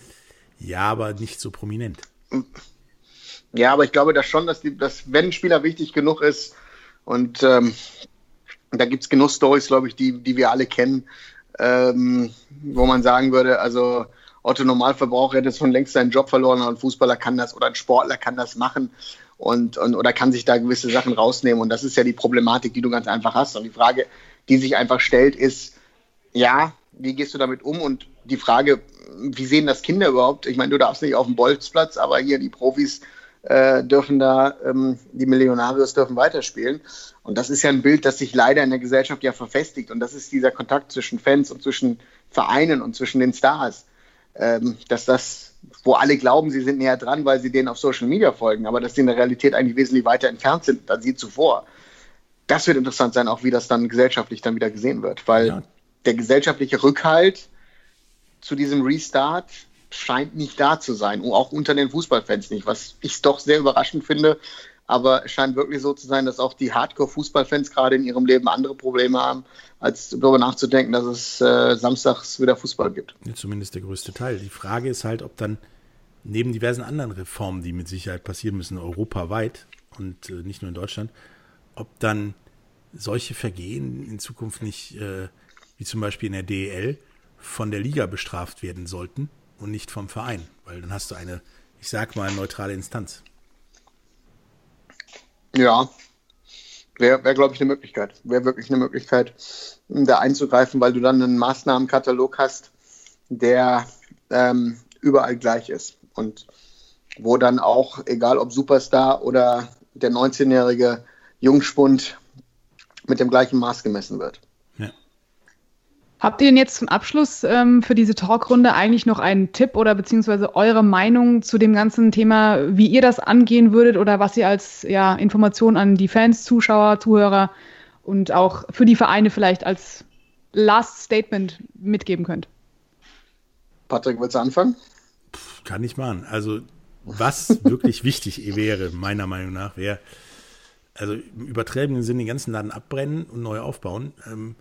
Ja, aber nicht so prominent. Ja, aber ich glaube dass schon, dass, die, dass wenn ein Spieler wichtig genug ist und ähm, da gibt es genug Stories, glaube ich, die, die wir alle kennen, ähm, wo man sagen würde, also Otto Normalverbraucher hätte schon längst seinen Job verloren und ein Fußballer kann das oder ein Sportler kann das machen und, und oder kann sich da gewisse Sachen rausnehmen. Und das ist ja die Problematik, die du ganz einfach hast. Und die Frage, die sich einfach stellt, ist, ja, wie gehst du damit um? Und die Frage, wie sehen das Kinder überhaupt? Ich meine, du darfst nicht auf dem Bolzplatz, aber hier die Profis äh, dürfen da, ähm, die Millionarios dürfen weiterspielen. Und das ist ja ein Bild, das sich leider in der Gesellschaft ja verfestigt. Und das ist dieser Kontakt zwischen Fans und zwischen Vereinen und zwischen den Stars. Ähm, dass das, wo alle glauben, sie sind näher dran, weil sie denen auf Social Media folgen, aber dass sie in der Realität eigentlich wesentlich weiter entfernt sind als sie zuvor. Das wird interessant sein, auch wie das dann gesellschaftlich dann wieder gesehen wird, weil ja. der gesellschaftliche Rückhalt zu diesem Restart scheint nicht da zu sein, auch unter den Fußballfans nicht, was ich doch sehr überraschend finde. Aber es scheint wirklich so zu sein, dass auch die Hardcore-Fußballfans gerade in ihrem Leben andere Probleme haben, als darüber nachzudenken, dass es äh, samstags wieder Fußball gibt. Ja, zumindest der größte Teil. Die Frage ist halt, ob dann neben diversen anderen Reformen, die mit Sicherheit passieren müssen, europaweit und äh, nicht nur in Deutschland, ob dann solche Vergehen in Zukunft nicht, äh, wie zum Beispiel in der DEL, von der Liga bestraft werden sollten und nicht vom Verein, weil dann hast du eine, ich sag mal, neutrale Instanz. Ja, wäre, wär, glaube ich, eine Möglichkeit. Wäre wirklich eine Möglichkeit, da einzugreifen, weil du dann einen Maßnahmenkatalog hast, der ähm, überall gleich ist. Und wo dann auch, egal ob Superstar oder der 19-jährige Jungspund, mit dem gleichen Maß gemessen wird. Habt ihr denn jetzt zum Abschluss ähm, für diese Talkrunde eigentlich noch einen Tipp oder beziehungsweise eure Meinung zu dem ganzen Thema, wie ihr das angehen würdet oder was ihr als ja, Information an die Fans, Zuschauer, Zuhörer und auch für die Vereine vielleicht als Last Statement mitgeben könnt? Patrick, willst du anfangen? Puh, kann ich machen. Also, was [laughs] wirklich wichtig wäre, meiner Meinung nach, wäre, also im übertragenen Sinne den ganzen Laden abbrennen und neu aufbauen. Ähm,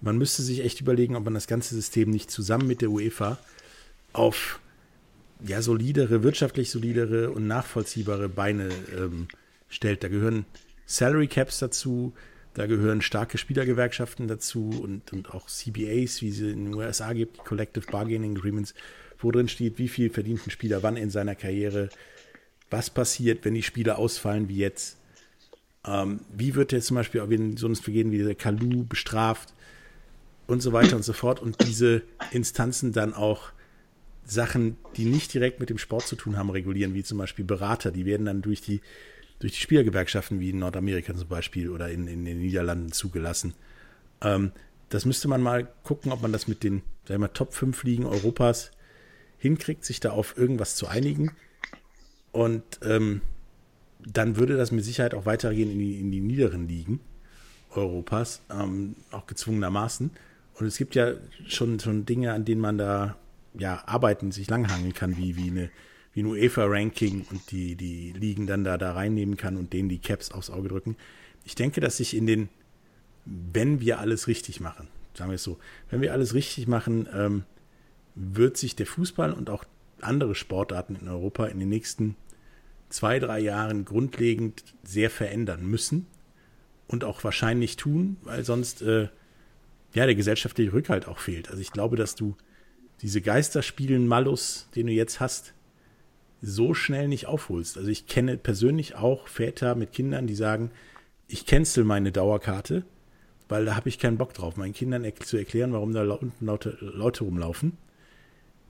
man müsste sich echt überlegen, ob man das ganze System nicht zusammen mit der UEFA auf ja, solidere, wirtschaftlich solidere und nachvollziehbare Beine ähm, stellt. Da gehören Salary Caps dazu, da gehören starke Spielergewerkschaften dazu und, und auch CBAs, wie sie in den USA gibt, Collective Bargaining Agreements, wo drin steht, wie viel verdient ein Spieler wann in seiner Karriere, was passiert, wenn die Spieler ausfallen wie jetzt. Ähm, wie wird jetzt zum Beispiel in so einem Vergehen wie der Kalu bestraft? Und so weiter und so fort. Und diese Instanzen dann auch Sachen, die nicht direkt mit dem Sport zu tun haben, regulieren, wie zum Beispiel Berater. Die werden dann durch die, durch die Spielergewerkschaften wie in Nordamerika zum Beispiel oder in, in den Niederlanden zugelassen. Ähm, das müsste man mal gucken, ob man das mit den wir, Top 5 Ligen Europas hinkriegt, sich da auf irgendwas zu einigen. Und ähm, dann würde das mit Sicherheit auch weitergehen in die, in die niederen Ligen Europas, ähm, auch gezwungenermaßen. Und es gibt ja schon, schon Dinge, an denen man da ja arbeiten, sich langhangeln kann, wie, wie eine wie ein UEFA-Ranking und die, die Ligen dann da, da reinnehmen kann und denen die Caps aufs Auge drücken. Ich denke, dass sich in den, wenn wir alles richtig machen, sagen wir es so, wenn wir alles richtig machen, ähm, wird sich der Fußball und auch andere Sportarten in Europa in den nächsten zwei, drei Jahren grundlegend sehr verändern müssen und auch wahrscheinlich tun, weil sonst äh, ja, der gesellschaftliche Rückhalt auch fehlt. Also ich glaube, dass du diese Geisterspielen-Malus, den du jetzt hast, so schnell nicht aufholst. Also ich kenne persönlich auch Väter mit Kindern, die sagen, ich cancel meine Dauerkarte, weil da habe ich keinen Bock drauf, meinen Kindern er zu erklären, warum da unten Leute, Leute rumlaufen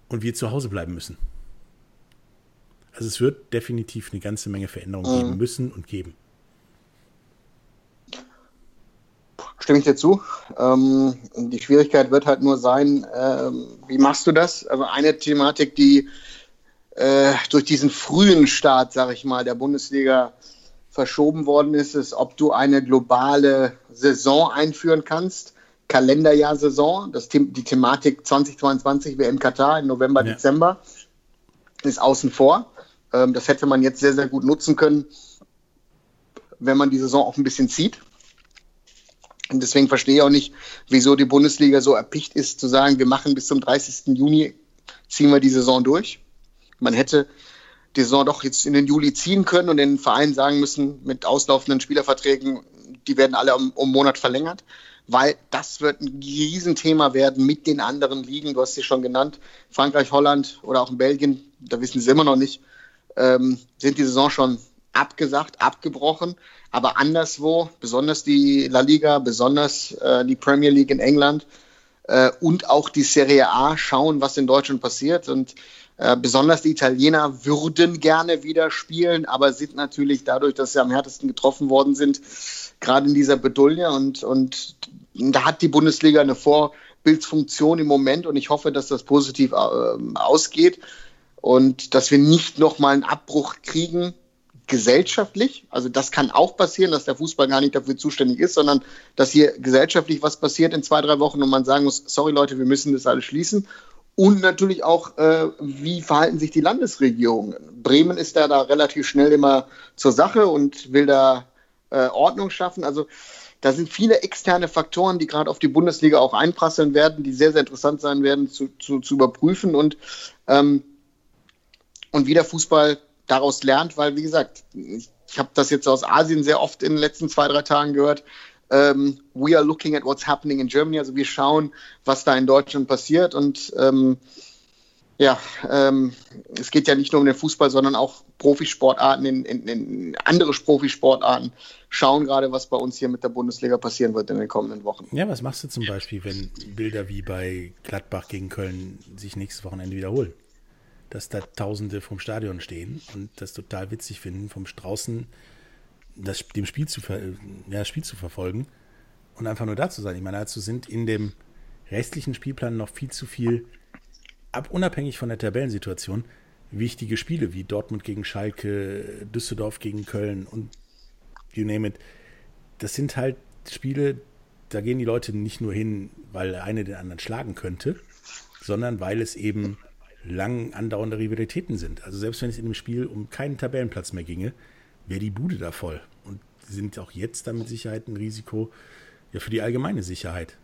und wir zu Hause bleiben müssen. Also es wird definitiv eine ganze Menge Veränderungen mhm. geben müssen und geben. Stimme ich dir zu. Ähm, die Schwierigkeit wird halt nur sein, ähm, wie machst du das? Also eine Thematik, die äh, durch diesen frühen Start, sage ich mal, der Bundesliga verschoben worden ist, ist, ob du eine globale Saison einführen kannst. Kalenderjahr-Saison, das die Thematik 2022 WM Katar im November, ja. Dezember ist außen vor. Ähm, das hätte man jetzt sehr, sehr gut nutzen können, wenn man die Saison auch ein bisschen zieht. Und deswegen verstehe ich auch nicht, wieso die Bundesliga so erpicht ist, zu sagen, wir machen bis zum 30. Juni, ziehen wir die Saison durch. Man hätte die Saison doch jetzt in den Juli ziehen können und den Vereinen sagen müssen, mit auslaufenden Spielerverträgen, die werden alle um, um Monat verlängert, weil das wird ein Riesenthema werden mit den anderen Ligen. Du hast sie schon genannt, Frankreich, Holland oder auch in Belgien, da wissen sie immer noch nicht, ähm, sind die Saison schon abgesagt, abgebrochen. Aber anderswo, besonders die La Liga, besonders äh, die Premier League in England äh, und auch die Serie A schauen, was in Deutschland passiert. Und äh, besonders die Italiener würden gerne wieder spielen, aber sind natürlich dadurch, dass sie am härtesten getroffen worden sind, gerade in dieser Bedulie. Und, und da hat die Bundesliga eine Vorbildsfunktion im Moment und ich hoffe, dass das positiv äh, ausgeht und dass wir nicht nochmal einen Abbruch kriegen gesellschaftlich, also das kann auch passieren, dass der Fußball gar nicht dafür zuständig ist, sondern dass hier gesellschaftlich was passiert in zwei, drei Wochen und man sagen muss, sorry Leute, wir müssen das alles schließen. Und natürlich auch, äh, wie verhalten sich die Landesregierungen? Bremen ist da, da relativ schnell immer zur Sache und will da äh, Ordnung schaffen. Also da sind viele externe Faktoren, die gerade auf die Bundesliga auch einprasseln werden, die sehr, sehr interessant sein werden zu, zu, zu überprüfen und, ähm, und wie der Fußball daraus lernt, weil, wie gesagt, ich, ich habe das jetzt aus Asien sehr oft in den letzten zwei, drei Tagen gehört. Ähm, we are looking at what's happening in Germany. Also wir schauen, was da in Deutschland passiert. Und ähm, ja, ähm, es geht ja nicht nur um den Fußball, sondern auch Profisportarten, in, in, in andere Profisportarten schauen gerade, was bei uns hier mit der Bundesliga passieren wird in den kommenden Wochen. Ja, was machst du zum Beispiel, wenn Bilder wie bei Gladbach gegen Köln sich nächstes Wochenende wiederholen? Dass da Tausende vom Stadion stehen und das total witzig finden, vom draußen das, dem Spiel zu, ja, das Spiel zu verfolgen und einfach nur da zu sein. Ich meine, dazu sind in dem restlichen Spielplan noch viel zu viel, ab unabhängig von der Tabellensituation, wichtige Spiele wie Dortmund gegen Schalke, Düsseldorf gegen Köln und you name it. Das sind halt Spiele, da gehen die Leute nicht nur hin, weil der eine den anderen schlagen könnte, sondern weil es eben lang andauernde Rivalitäten sind. Also selbst wenn es in dem Spiel um keinen Tabellenplatz mehr ginge, wäre die Bude da voll. Und sind auch jetzt dann mit Sicherheit ein Risiko ja, für die allgemeine Sicherheit.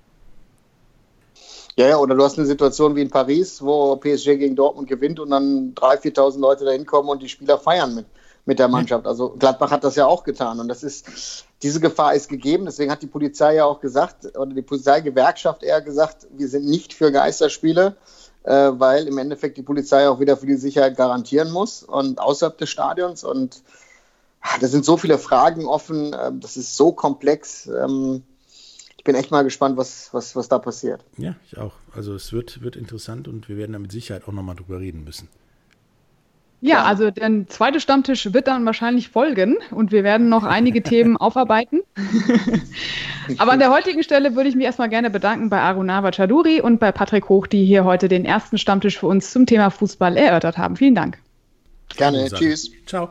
Ja, ja, oder du hast eine Situation wie in Paris, wo PSG gegen Dortmund gewinnt und dann 3.000, 4.000 Leute da hinkommen und die Spieler feiern mit, mit der Mannschaft. Also Gladbach hat das ja auch getan und das ist, diese Gefahr ist gegeben. Deswegen hat die Polizei ja auch gesagt, oder die Polizeigewerkschaft eher gesagt, wir sind nicht für Geisterspiele, äh, weil im Endeffekt die Polizei auch wieder für die Sicherheit garantieren muss und außerhalb des Stadions und ah, da sind so viele Fragen offen, äh, das ist so komplex. Ähm, ich bin echt mal gespannt, was, was, was da passiert. Ja, ich auch. Also es wird, wird interessant und wir werden da mit Sicherheit auch nochmal drüber reden müssen. Ja, also der zweite Stammtisch wird dann wahrscheinlich folgen und wir werden noch einige [laughs] Themen aufarbeiten. Aber an der heutigen Stelle würde ich mich erstmal gerne bedanken bei Arunava Chaduri und bei Patrick Hoch, die hier heute den ersten Stammtisch für uns zum Thema Fußball erörtert haben. Vielen Dank. Gerne, tschüss. Ciao.